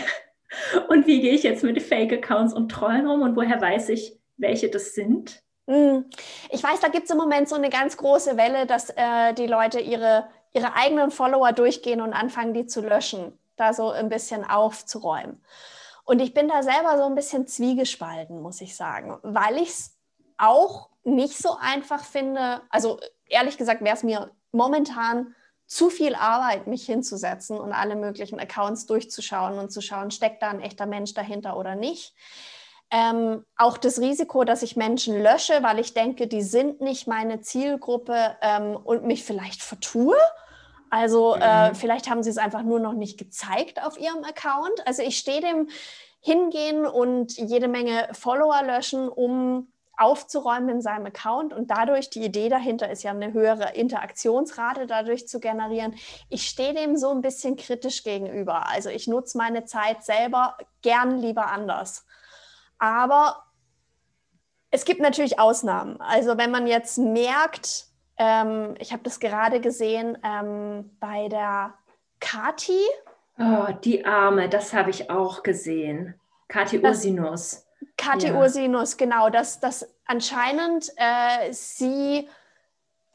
Und wie gehe ich jetzt mit Fake-Accounts und Trollen um und woher weiß ich, welche das sind? Hm. Ich weiß, da gibt es im Moment so eine ganz große Welle, dass äh, die Leute ihre, ihre eigenen Follower durchgehen und anfangen, die zu löschen, da so ein bisschen aufzuräumen. Und ich bin da selber so ein bisschen zwiegespalten, muss ich sagen, weil ich es auch nicht so einfach finde. Also ehrlich gesagt wäre es mir momentan zu viel Arbeit, mich hinzusetzen und alle möglichen Accounts durchzuschauen und zu schauen, steckt da ein echter Mensch dahinter oder nicht. Ähm, auch das Risiko, dass ich Menschen lösche, weil ich denke, die sind nicht meine Zielgruppe ähm, und mich vielleicht vertue. Also äh, mhm. äh, vielleicht haben sie es einfach nur noch nicht gezeigt auf ihrem Account. Also ich stehe dem hingehen und jede Menge Follower löschen, um aufzuräumen in seinem Account und dadurch, die Idee dahinter ist ja eine höhere Interaktionsrate dadurch zu generieren. Ich stehe dem so ein bisschen kritisch gegenüber. Also ich nutze meine Zeit selber gern lieber anders. Aber es gibt natürlich Ausnahmen. Also wenn man jetzt merkt, ähm, ich habe das gerade gesehen ähm, bei der Kati. Oh, die Arme, das habe ich auch gesehen. Kati Ursinus. Kathi ja. Ursinus, genau, dass, dass anscheinend äh, sie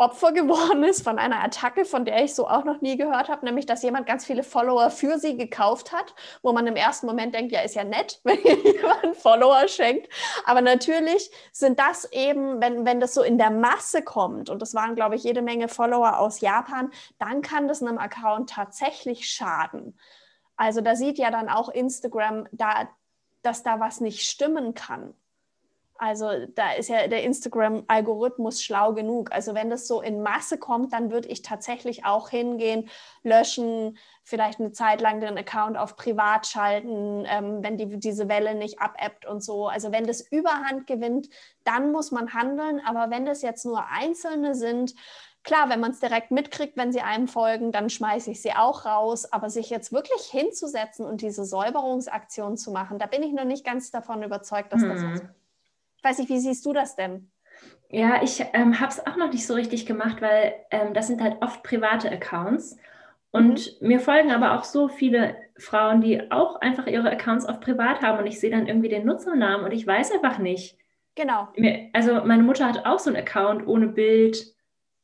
Opfer geworden ist von einer Attacke, von der ich so auch noch nie gehört habe, nämlich dass jemand ganz viele Follower für sie gekauft hat, wo man im ersten Moment denkt, ja, ist ja nett, wenn jemand Follower schenkt. Aber natürlich sind das eben, wenn, wenn das so in der Masse kommt, und das waren, glaube ich, jede Menge Follower aus Japan, dann kann das einem Account tatsächlich schaden. Also da sieht ja dann auch Instagram, da, dass da was nicht stimmen kann. Also da ist ja der Instagram-Algorithmus schlau genug. Also wenn das so in Masse kommt, dann würde ich tatsächlich auch hingehen, löschen, vielleicht eine Zeit lang den Account auf privat schalten, ähm, wenn die, diese Welle nicht abebbt und so. Also wenn das Überhand gewinnt, dann muss man handeln. Aber wenn das jetzt nur Einzelne sind, Klar, wenn man es direkt mitkriegt, wenn sie einem folgen, dann schmeiße ich sie auch raus. Aber sich jetzt wirklich hinzusetzen und diese Säuberungsaktion zu machen, da bin ich noch nicht ganz davon überzeugt, dass hm. das ist. Ich weiß nicht, wie siehst du das denn? Ja, ich ähm, habe es auch noch nicht so richtig gemacht, weil ähm, das sind halt oft private Accounts. Und mhm. mir folgen aber auch so viele Frauen, die auch einfach ihre Accounts auf privat haben und ich sehe dann irgendwie den Nutzernamen und ich weiß einfach nicht. Genau. Also meine Mutter hat auch so einen Account ohne Bild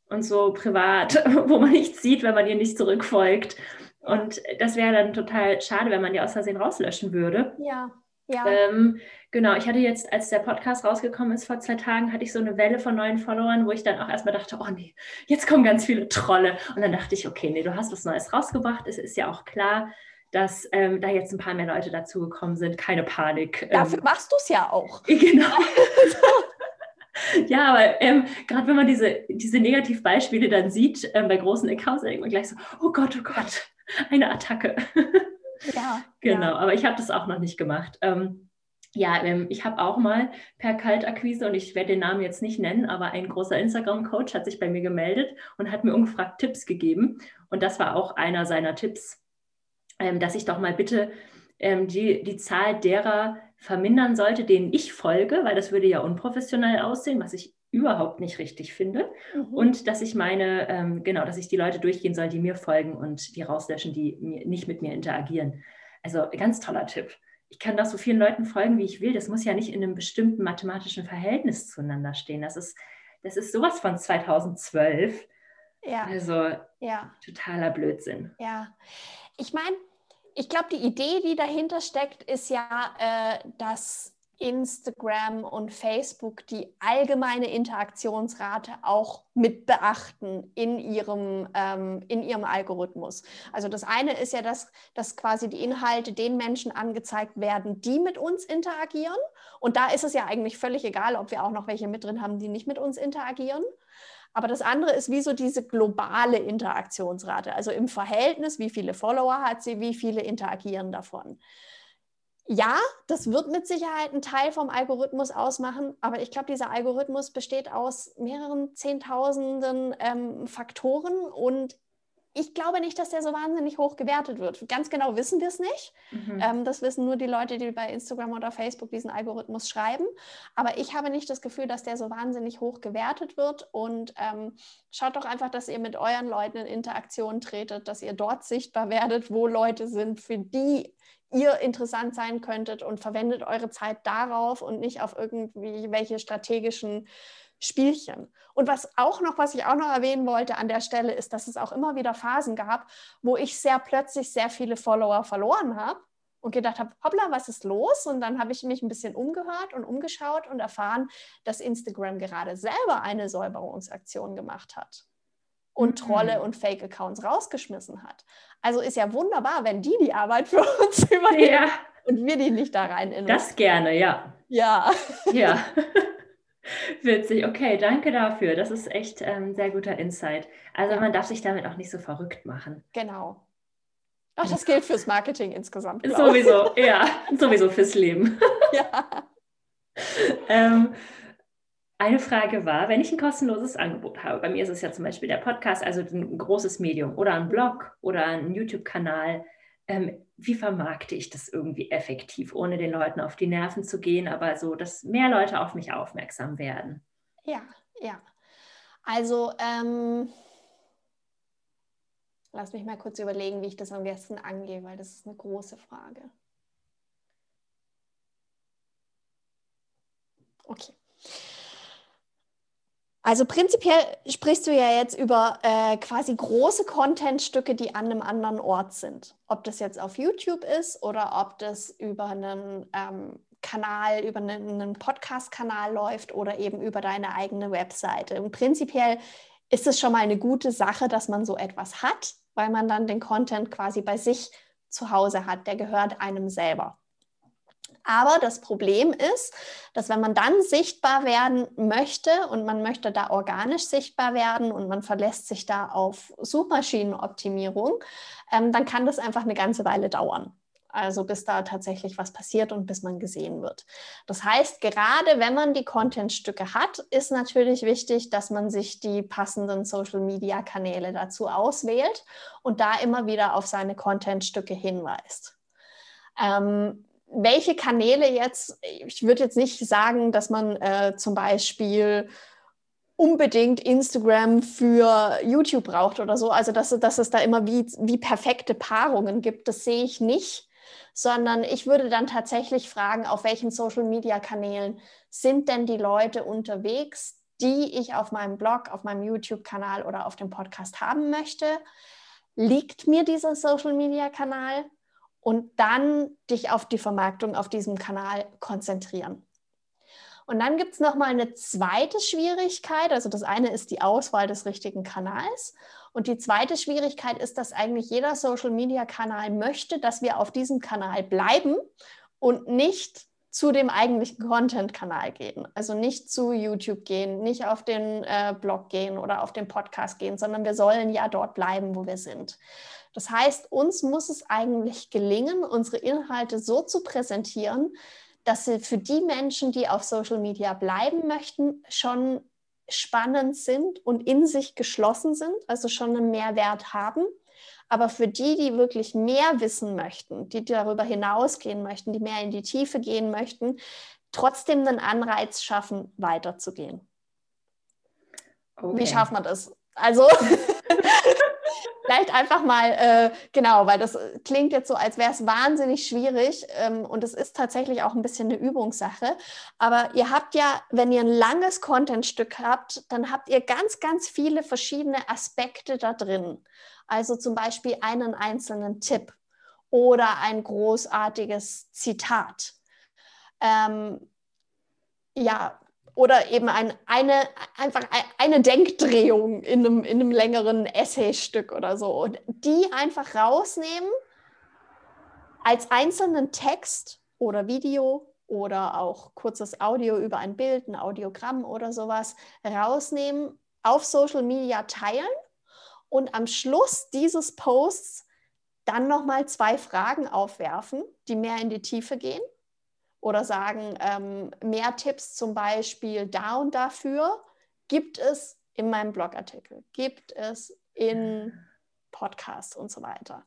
und so privat, wo man nichts sieht, wenn man ihr nicht zurückfolgt. Und das wäre dann total schade, wenn man die aus Versehen rauslöschen würde. Ja. Ja. Ähm, genau, ich hatte jetzt, als der Podcast rausgekommen ist vor zwei Tagen, hatte ich so eine Welle von neuen Followern, wo ich dann auch erstmal dachte, oh nee, jetzt kommen ganz viele Trolle. Und dann dachte ich, okay, nee, du hast was Neues rausgebracht. Es ist ja auch klar, dass ähm, da jetzt ein paar mehr Leute dazugekommen sind. Keine Panik. Dafür ähm, machst du es ja auch. Genau. Ja, aber ähm, gerade wenn man diese, diese Negativbeispiele dann sieht ähm, bei großen Accounts, dann denkt man gleich so, oh Gott, oh Gott, eine Attacke. Ja. genau, ja. aber ich habe das auch noch nicht gemacht. Ähm, ja, ähm, ich habe auch mal per Kaltakquise, und ich werde den Namen jetzt nicht nennen, aber ein großer Instagram-Coach hat sich bei mir gemeldet und hat mir ungefragt Tipps gegeben. Und das war auch einer seiner Tipps, ähm, dass ich doch mal bitte ähm, die, die Zahl derer vermindern sollte, denen ich folge, weil das würde ja unprofessionell aussehen, was ich überhaupt nicht richtig finde. Mhm. Und dass ich meine, genau, dass ich die Leute durchgehen soll, die mir folgen und die rauslöschen, die nicht mit mir interagieren. Also ganz toller Tipp ich kann doch so vielen Leuten folgen, wie ich will. Das muss ja nicht in einem bestimmten mathematischen Verhältnis zueinander stehen. Das ist, das ist sowas von 2012. Ja. Also ja. totaler Blödsinn. Ja. Ich meine, ich glaube, die Idee, die dahinter steckt, ist ja, äh, dass Instagram und Facebook die allgemeine Interaktionsrate auch mit beachten in ihrem, ähm, in ihrem Algorithmus. Also das eine ist ja, dass, dass quasi die Inhalte den Menschen angezeigt werden, die mit uns interagieren. Und da ist es ja eigentlich völlig egal, ob wir auch noch welche mit drin haben, die nicht mit uns interagieren. Aber das andere ist wie so diese globale Interaktionsrate, also im Verhältnis, wie viele Follower hat sie, wie viele interagieren davon? Ja, das wird mit Sicherheit ein Teil vom Algorithmus ausmachen, aber ich glaube, dieser Algorithmus besteht aus mehreren Zehntausenden ähm, Faktoren und ich glaube nicht, dass der so wahnsinnig hoch gewertet wird. Ganz genau wissen wir es nicht. Mhm. Ähm, das wissen nur die Leute, die bei Instagram oder Facebook diesen Algorithmus schreiben. Aber ich habe nicht das Gefühl, dass der so wahnsinnig hoch gewertet wird. Und ähm, schaut doch einfach, dass ihr mit euren Leuten in Interaktion tretet, dass ihr dort sichtbar werdet, wo Leute sind, für die ihr interessant sein könntet und verwendet eure Zeit darauf und nicht auf irgendwie welche strategischen Spielchen. Und was auch noch, was ich auch noch erwähnen wollte an der Stelle, ist, dass es auch immer wieder Phasen gab, wo ich sehr plötzlich sehr viele Follower verloren habe und gedacht habe, hoppla, was ist los? Und dann habe ich mich ein bisschen umgehört und umgeschaut und erfahren, dass Instagram gerade selber eine Säuberungsaktion gemacht hat und mhm. Trolle und Fake-Accounts rausgeschmissen hat. Also ist ja wunderbar, wenn die die Arbeit für uns übernehmen ja. und wir die nicht da rein investieren. Das gerne, ja. Ja. Ja. Witzig, okay, danke dafür. Das ist echt ein ähm, sehr guter Insight. Also man darf sich damit auch nicht so verrückt machen. Genau. Ach, das gilt fürs Marketing insgesamt. Sowieso, ja, sowieso fürs Leben. Ja. ähm, eine Frage war, wenn ich ein kostenloses Angebot habe, bei mir ist es ja zum Beispiel der Podcast, also ein großes Medium oder ein Blog oder ein YouTube-Kanal, ähm, wie vermarkte ich das irgendwie effektiv, ohne den Leuten auf die Nerven zu gehen, aber so, dass mehr Leute auf mich aufmerksam werden? Ja, ja. Also, ähm, lass mich mal kurz überlegen, wie ich das am besten angehe, weil das ist eine große Frage. Okay. Also prinzipiell sprichst du ja jetzt über äh, quasi große Contentstücke, die an einem anderen Ort sind. Ob das jetzt auf YouTube ist oder ob das über einen ähm, Kanal, über einen, einen Podcast-Kanal läuft oder eben über deine eigene Webseite. Und prinzipiell ist es schon mal eine gute Sache, dass man so etwas hat, weil man dann den Content quasi bei sich zu Hause hat. Der gehört einem selber. Aber das Problem ist, dass wenn man dann sichtbar werden möchte und man möchte da organisch sichtbar werden und man verlässt sich da auf Suchmaschinenoptimierung, ähm, dann kann das einfach eine ganze Weile dauern. Also bis da tatsächlich was passiert und bis man gesehen wird. Das heißt, gerade wenn man die Contentstücke hat, ist natürlich wichtig, dass man sich die passenden Social-Media-Kanäle dazu auswählt und da immer wieder auf seine Contentstücke hinweist. Ähm, welche Kanäle jetzt, ich würde jetzt nicht sagen, dass man äh, zum Beispiel unbedingt Instagram für YouTube braucht oder so, also dass, dass es da immer wie, wie perfekte Paarungen gibt, das sehe ich nicht, sondern ich würde dann tatsächlich fragen, auf welchen Social-Media-Kanälen sind denn die Leute unterwegs, die ich auf meinem Blog, auf meinem YouTube-Kanal oder auf dem Podcast haben möchte. Liegt mir dieser Social-Media-Kanal? Und dann dich auf die Vermarktung auf diesem Kanal konzentrieren. Und dann gibt es nochmal eine zweite Schwierigkeit. Also das eine ist die Auswahl des richtigen Kanals. Und die zweite Schwierigkeit ist, dass eigentlich jeder Social-Media-Kanal möchte, dass wir auf diesem Kanal bleiben und nicht zu dem eigentlichen Content-Kanal gehen. Also nicht zu YouTube gehen, nicht auf den äh, Blog gehen oder auf den Podcast gehen, sondern wir sollen ja dort bleiben, wo wir sind. Das heißt, uns muss es eigentlich gelingen, unsere Inhalte so zu präsentieren, dass sie für die Menschen, die auf Social Media bleiben möchten, schon spannend sind und in sich geschlossen sind, also schon einen Mehrwert haben. Aber für die, die wirklich mehr wissen möchten, die darüber hinausgehen möchten, die mehr in die Tiefe gehen möchten, trotzdem einen Anreiz schaffen, weiterzugehen. Okay. Wie schafft man das? Also vielleicht einfach mal, äh, genau, weil das klingt jetzt so, als wäre es wahnsinnig schwierig ähm, und es ist tatsächlich auch ein bisschen eine Übungssache. Aber ihr habt ja, wenn ihr ein langes Contentstück habt, dann habt ihr ganz, ganz viele verschiedene Aspekte da drin. Also zum Beispiel einen einzelnen Tipp oder ein großartiges Zitat. Ähm, ja, oder eben ein, eine, einfach eine Denkdrehung in einem, in einem längeren Essay-Stück oder so. Und die einfach rausnehmen als einzelnen Text oder Video oder auch kurzes Audio über ein Bild, ein Audiogramm oder sowas rausnehmen, auf Social Media teilen und am Schluss dieses Posts dann nochmal zwei Fragen aufwerfen, die mehr in die Tiefe gehen oder sagen, ähm, mehr Tipps zum Beispiel da und dafür gibt es in meinem Blogartikel, gibt es in Podcasts und so weiter.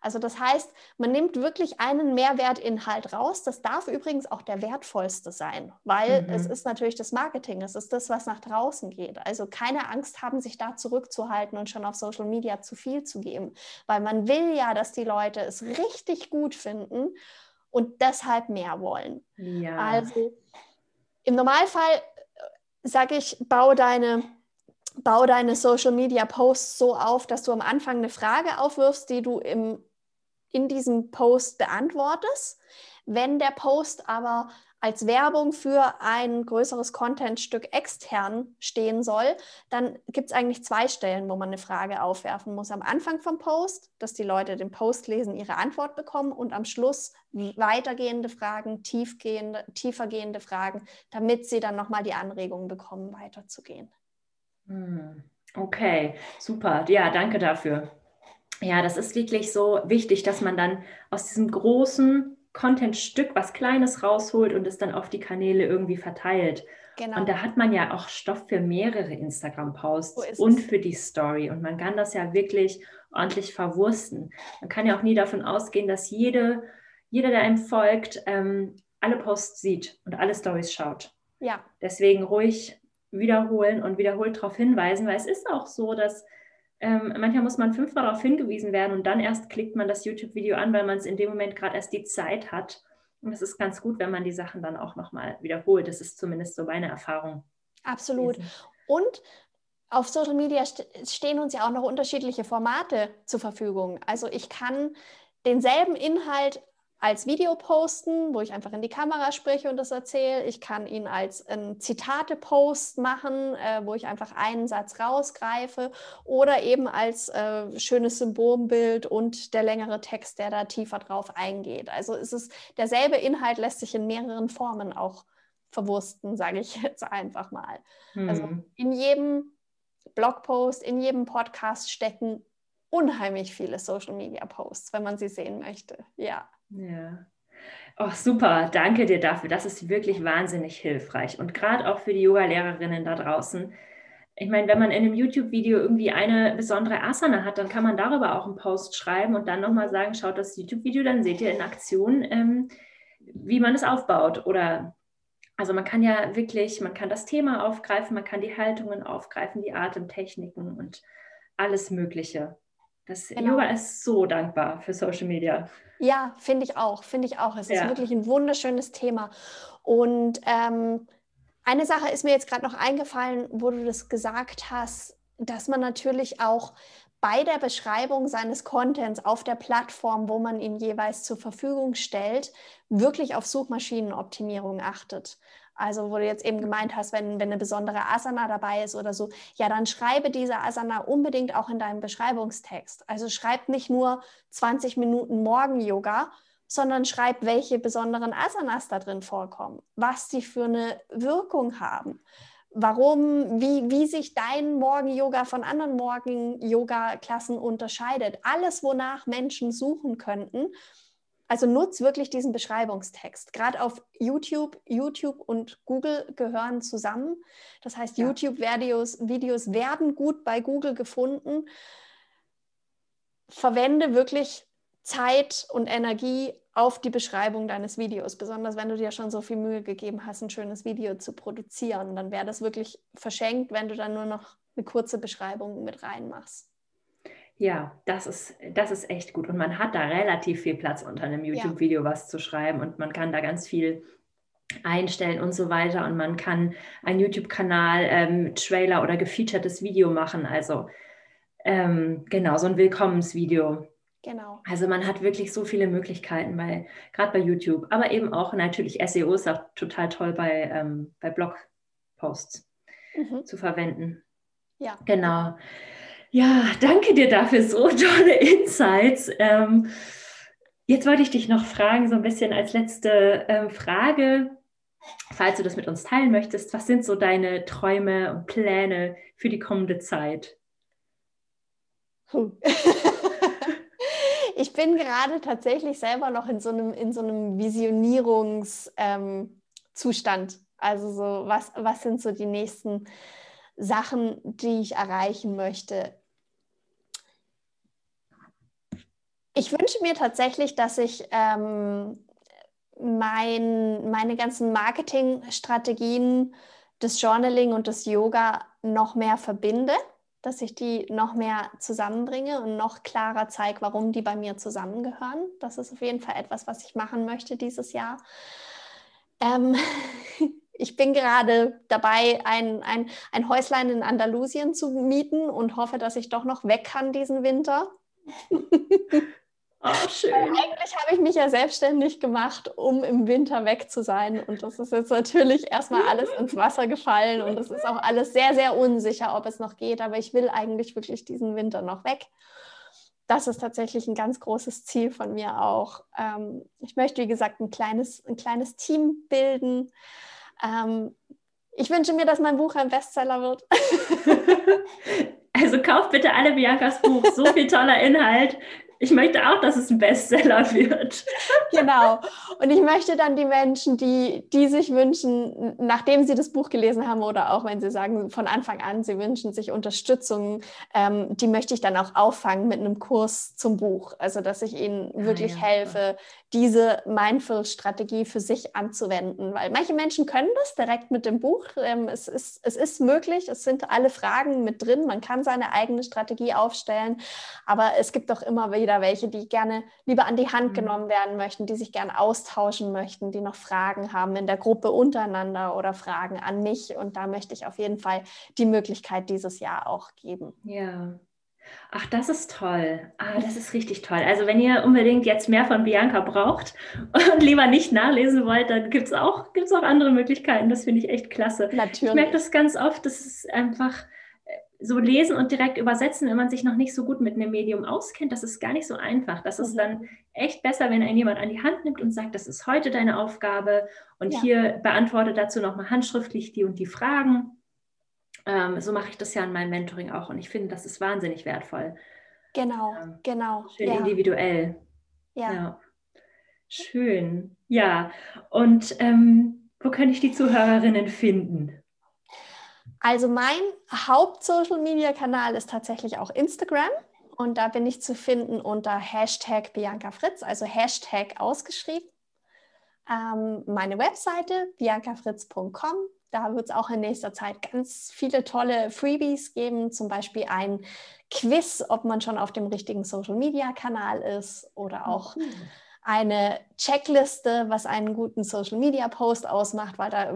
Also das heißt, man nimmt wirklich einen Mehrwertinhalt raus. Das darf übrigens auch der wertvollste sein, weil mhm. es ist natürlich das Marketing, es ist das, was nach draußen geht. Also keine Angst haben, sich da zurückzuhalten und schon auf Social Media zu viel zu geben, weil man will ja, dass die Leute es richtig gut finden und deshalb mehr wollen. Ja. Also im Normalfall äh, sage ich, bau deine, bau deine Social Media Posts so auf, dass du am Anfang eine Frage aufwirfst, die du im, in diesem Post beantwortest. Wenn der Post aber als Werbung für ein größeres Contentstück extern stehen soll, dann gibt es eigentlich zwei Stellen, wo man eine Frage aufwerfen muss. Am Anfang vom Post, dass die Leute den Post lesen, ihre Antwort bekommen und am Schluss weitergehende Fragen, tiefgehende, tiefergehende Fragen, damit sie dann nochmal die Anregung bekommen, weiterzugehen. Hm, okay, super. Ja, danke dafür. Ja, das ist wirklich so wichtig, dass man dann aus diesem großen Content-Stück, was Kleines rausholt und es dann auf die Kanäle irgendwie verteilt. Genau. Und da hat man ja auch Stoff für mehrere Instagram-Posts so und für die Story. Und man kann das ja wirklich ordentlich verwursten. Man kann ja auch nie davon ausgehen, dass jede, jeder, der einem folgt, ähm, alle Posts sieht und alle Stories schaut. Ja. Deswegen ruhig wiederholen und wiederholt darauf hinweisen, weil es ist auch so, dass ähm, manchmal muss man fünfmal darauf hingewiesen werden und dann erst klickt man das YouTube-Video an, weil man es in dem Moment gerade erst die Zeit hat. Und es ist ganz gut, wenn man die Sachen dann auch nochmal wiederholt. Das ist zumindest so meine Erfahrung. Absolut. Und auf Social Media stehen uns ja auch noch unterschiedliche Formate zur Verfügung. Also ich kann denselben Inhalt als Video posten, wo ich einfach in die Kamera spreche und das erzähle. Ich kann ihn als ein Zitate-Post machen, äh, wo ich einfach einen Satz rausgreife oder eben als äh, schönes Symbolbild und der längere Text, der da tiefer drauf eingeht. Also ist es derselbe Inhalt, lässt sich in mehreren Formen auch verwursten, sage ich jetzt einfach mal. Also hm. Also in jedem Blogpost, in jedem Podcast stecken unheimlich viele Social-Media-Posts, wenn man sie sehen möchte. Ja. Ja. Oh, super, danke dir dafür. Das ist wirklich wahnsinnig hilfreich. Und gerade auch für die Yoga-Lehrerinnen da draußen. Ich meine, wenn man in einem YouTube-Video irgendwie eine besondere Asana hat, dann kann man darüber auch einen Post schreiben und dann nochmal sagen, schaut das YouTube-Video, dann seht ihr in Aktion, ähm, wie man es aufbaut. Oder also man kann ja wirklich, man kann das Thema aufgreifen, man kann die Haltungen aufgreifen, die Atemtechniken und alles Mögliche. Das genau. Yoga ist so dankbar für Social Media. Ja, finde ich auch, finde ich auch. Es ja. ist wirklich ein wunderschönes Thema. Und ähm, eine Sache ist mir jetzt gerade noch eingefallen, wo du das gesagt hast, dass man natürlich auch bei der Beschreibung seines Contents auf der Plattform, wo man ihn jeweils zur Verfügung stellt, wirklich auf Suchmaschinenoptimierung achtet. Also wo du jetzt eben gemeint hast, wenn, wenn eine besondere Asana dabei ist oder so, ja, dann schreibe diese Asana unbedingt auch in deinem Beschreibungstext. Also schreib nicht nur 20 Minuten Morgen-Yoga, sondern schreib, welche besonderen Asanas da drin vorkommen, was die für eine Wirkung haben, warum, wie, wie sich dein Morgen-Yoga von anderen Morgen-Yoga-Klassen unterscheidet. Alles, wonach Menschen suchen könnten also nutz wirklich diesen Beschreibungstext. Gerade auf YouTube, YouTube und Google gehören zusammen. Das heißt, ja. YouTube-Videos Videos werden gut bei Google gefunden. Verwende wirklich Zeit und Energie auf die Beschreibung deines Videos, besonders wenn du dir schon so viel Mühe gegeben hast, ein schönes Video zu produzieren. Dann wäre das wirklich verschenkt, wenn du dann nur noch eine kurze Beschreibung mit reinmachst. Ja, das ist, das ist echt gut. Und man hat da relativ viel Platz unter einem YouTube-Video, ja. was zu schreiben. Und man kann da ganz viel einstellen und so weiter. Und man kann einen YouTube-Kanal, ähm, Trailer oder gefeaturtes Video machen. Also ähm, genau, so ein Willkommensvideo. Genau. Also man hat wirklich so viele Möglichkeiten bei, gerade bei YouTube, aber eben auch natürlich SEO ist auch total toll bei, ähm, bei Blogposts mhm. zu verwenden. Ja. Genau. Ja, danke dir dafür so tolle Insights. Ähm, jetzt wollte ich dich noch fragen, so ein bisschen als letzte ähm, Frage, falls du das mit uns teilen möchtest, was sind so deine Träume und Pläne für die kommende Zeit? ich bin gerade tatsächlich selber noch in so einem, in so einem Visionierungszustand. Ähm, also so, was, was sind so die nächsten Sachen, die ich erreichen möchte? Ich wünsche mir tatsächlich, dass ich ähm, mein, meine ganzen Marketingstrategien des Journaling und des Yoga noch mehr verbinde, dass ich die noch mehr zusammenbringe und noch klarer zeige, warum die bei mir zusammengehören. Das ist auf jeden Fall etwas, was ich machen möchte dieses Jahr. Ähm, ich bin gerade dabei, ein, ein, ein Häuslein in Andalusien zu mieten und hoffe, dass ich doch noch weg kann diesen Winter. Oh, schön. Weil eigentlich habe ich mich ja selbstständig gemacht, um im Winter weg zu sein. Und das ist jetzt natürlich erstmal alles ins Wasser gefallen und es ist auch alles sehr, sehr unsicher, ob es noch geht. Aber ich will eigentlich wirklich diesen Winter noch weg. Das ist tatsächlich ein ganz großes Ziel von mir auch. Ähm, ich möchte, wie gesagt, ein kleines, ein kleines Team bilden. Ähm, ich wünsche mir, dass mein Buch ein Bestseller wird. Also kauft bitte alle Biancas Buch. So viel toller Inhalt ich möchte auch, dass es ein Bestseller wird. Genau. Und ich möchte dann die Menschen, die, die sich wünschen, nachdem sie das Buch gelesen haben oder auch wenn sie sagen von Anfang an, sie wünschen sich Unterstützung, ähm, die möchte ich dann auch auffangen mit einem Kurs zum Buch. Also, dass ich ihnen ah, wirklich ah, ja. helfe, diese Mindful-Strategie für sich anzuwenden. Weil manche Menschen können das direkt mit dem Buch. Ähm, es, ist, es ist möglich, es sind alle Fragen mit drin. Man kann seine eigene Strategie aufstellen. Aber es gibt auch immer wieder welche, die gerne lieber an die Hand mhm. genommen werden möchten, die sich gerne austauschen möchten, die noch Fragen haben in der Gruppe untereinander oder Fragen an mich. Und da möchte ich auf jeden Fall die Möglichkeit dieses Jahr auch geben. Ja, Ach, das ist toll. Ah, das ist richtig toll. Also wenn ihr unbedingt jetzt mehr von Bianca braucht und lieber nicht nachlesen wollt, dann gibt es auch, gibt's auch andere Möglichkeiten. Das finde ich echt klasse. Natürlich. Ich merke das ganz oft, dass es einfach so lesen und direkt übersetzen, wenn man sich noch nicht so gut mit einem Medium auskennt, das ist gar nicht so einfach. Das ist mhm. dann echt besser, wenn einen jemand an die Hand nimmt und sagt, das ist heute deine Aufgabe und ja. hier beantworte dazu nochmal handschriftlich die und die Fragen. Ähm, so mache ich das ja in meinem Mentoring auch und ich finde, das ist wahnsinnig wertvoll. Genau, ähm, genau. Schön ja. individuell. Ja. ja. Schön. Ja, und ähm, wo kann ich die Zuhörerinnen finden? Also mein Haupt-Social-Media-Kanal ist tatsächlich auch Instagram. Und da bin ich zu finden unter Hashtag Bianca Fritz, also Hashtag ausgeschrieben. Ähm, meine Webseite biancafritz.com da wird es auch in nächster Zeit ganz viele tolle Freebies geben, zum Beispiel ein Quiz, ob man schon auf dem richtigen Social-Media-Kanal ist oder auch mhm. Eine Checkliste, was einen guten Social-Media-Post ausmacht, weil da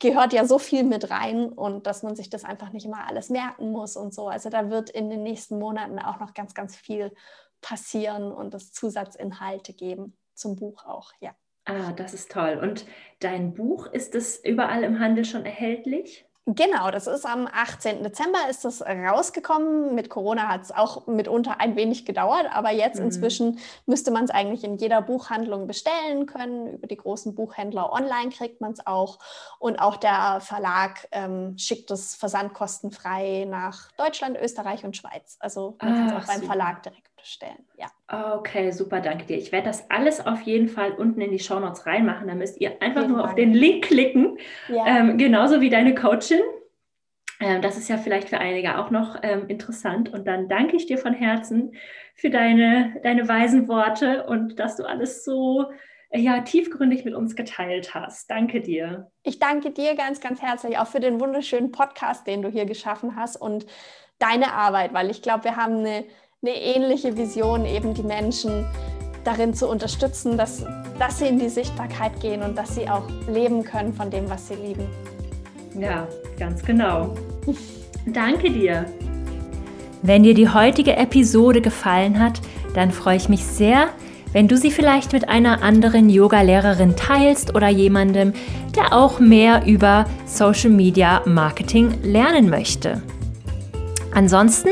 gehört ja so viel mit rein und dass man sich das einfach nicht immer alles merken muss und so. Also da wird in den nächsten Monaten auch noch ganz, ganz viel passieren und es Zusatzinhalte geben zum Buch auch, ja. Ah, das ist toll. Und dein Buch, ist es überall im Handel schon erhältlich? Genau, das ist am 18. Dezember ist das rausgekommen. Mit Corona hat es auch mitunter ein wenig gedauert, aber jetzt mhm. inzwischen müsste man es eigentlich in jeder Buchhandlung bestellen können. Über die großen Buchhändler online kriegt man es auch. Und auch der Verlag ähm, schickt es versandkostenfrei nach Deutschland, Österreich und Schweiz. Also man ah, kann es auch beim super. Verlag direkt bestellen. Ja. Okay, super, danke dir. Ich werde das alles auf jeden Fall unten in die Show Notes reinmachen. Da müsst ihr einfach nur Dank. auf den Link klicken. Ja. Ähm, genauso wie deine Coachin. Ähm, das ist ja vielleicht für einige auch noch ähm, interessant. Und dann danke ich dir von Herzen für deine, deine weisen Worte und dass du alles so äh, ja, tiefgründig mit uns geteilt hast. Danke dir. Ich danke dir ganz, ganz herzlich auch für den wunderschönen Podcast, den du hier geschaffen hast und deine Arbeit, weil ich glaube, wir haben eine, eine ähnliche Vision, eben die Menschen darin zu unterstützen, dass, dass sie in die Sichtbarkeit gehen und dass sie auch leben können von dem, was sie lieben. Ja, ganz genau. Danke dir. Wenn dir die heutige Episode gefallen hat, dann freue ich mich sehr, wenn du sie vielleicht mit einer anderen Yoga-Lehrerin teilst oder jemandem, der auch mehr über Social Media Marketing lernen möchte. Ansonsten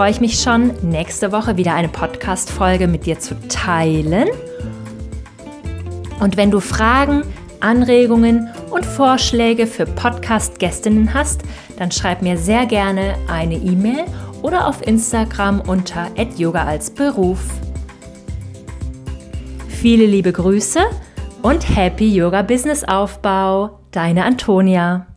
freue ich mich schon, nächste Woche wieder eine Podcast-Folge mit dir zu teilen. Und wenn du Fragen, Anregungen und Vorschläge für Podcast-Gästinnen hast, dann schreib mir sehr gerne eine E-Mail oder auf Instagram unter yoga als Beruf. Viele liebe Grüße und Happy Yoga Business Aufbau. Deine Antonia.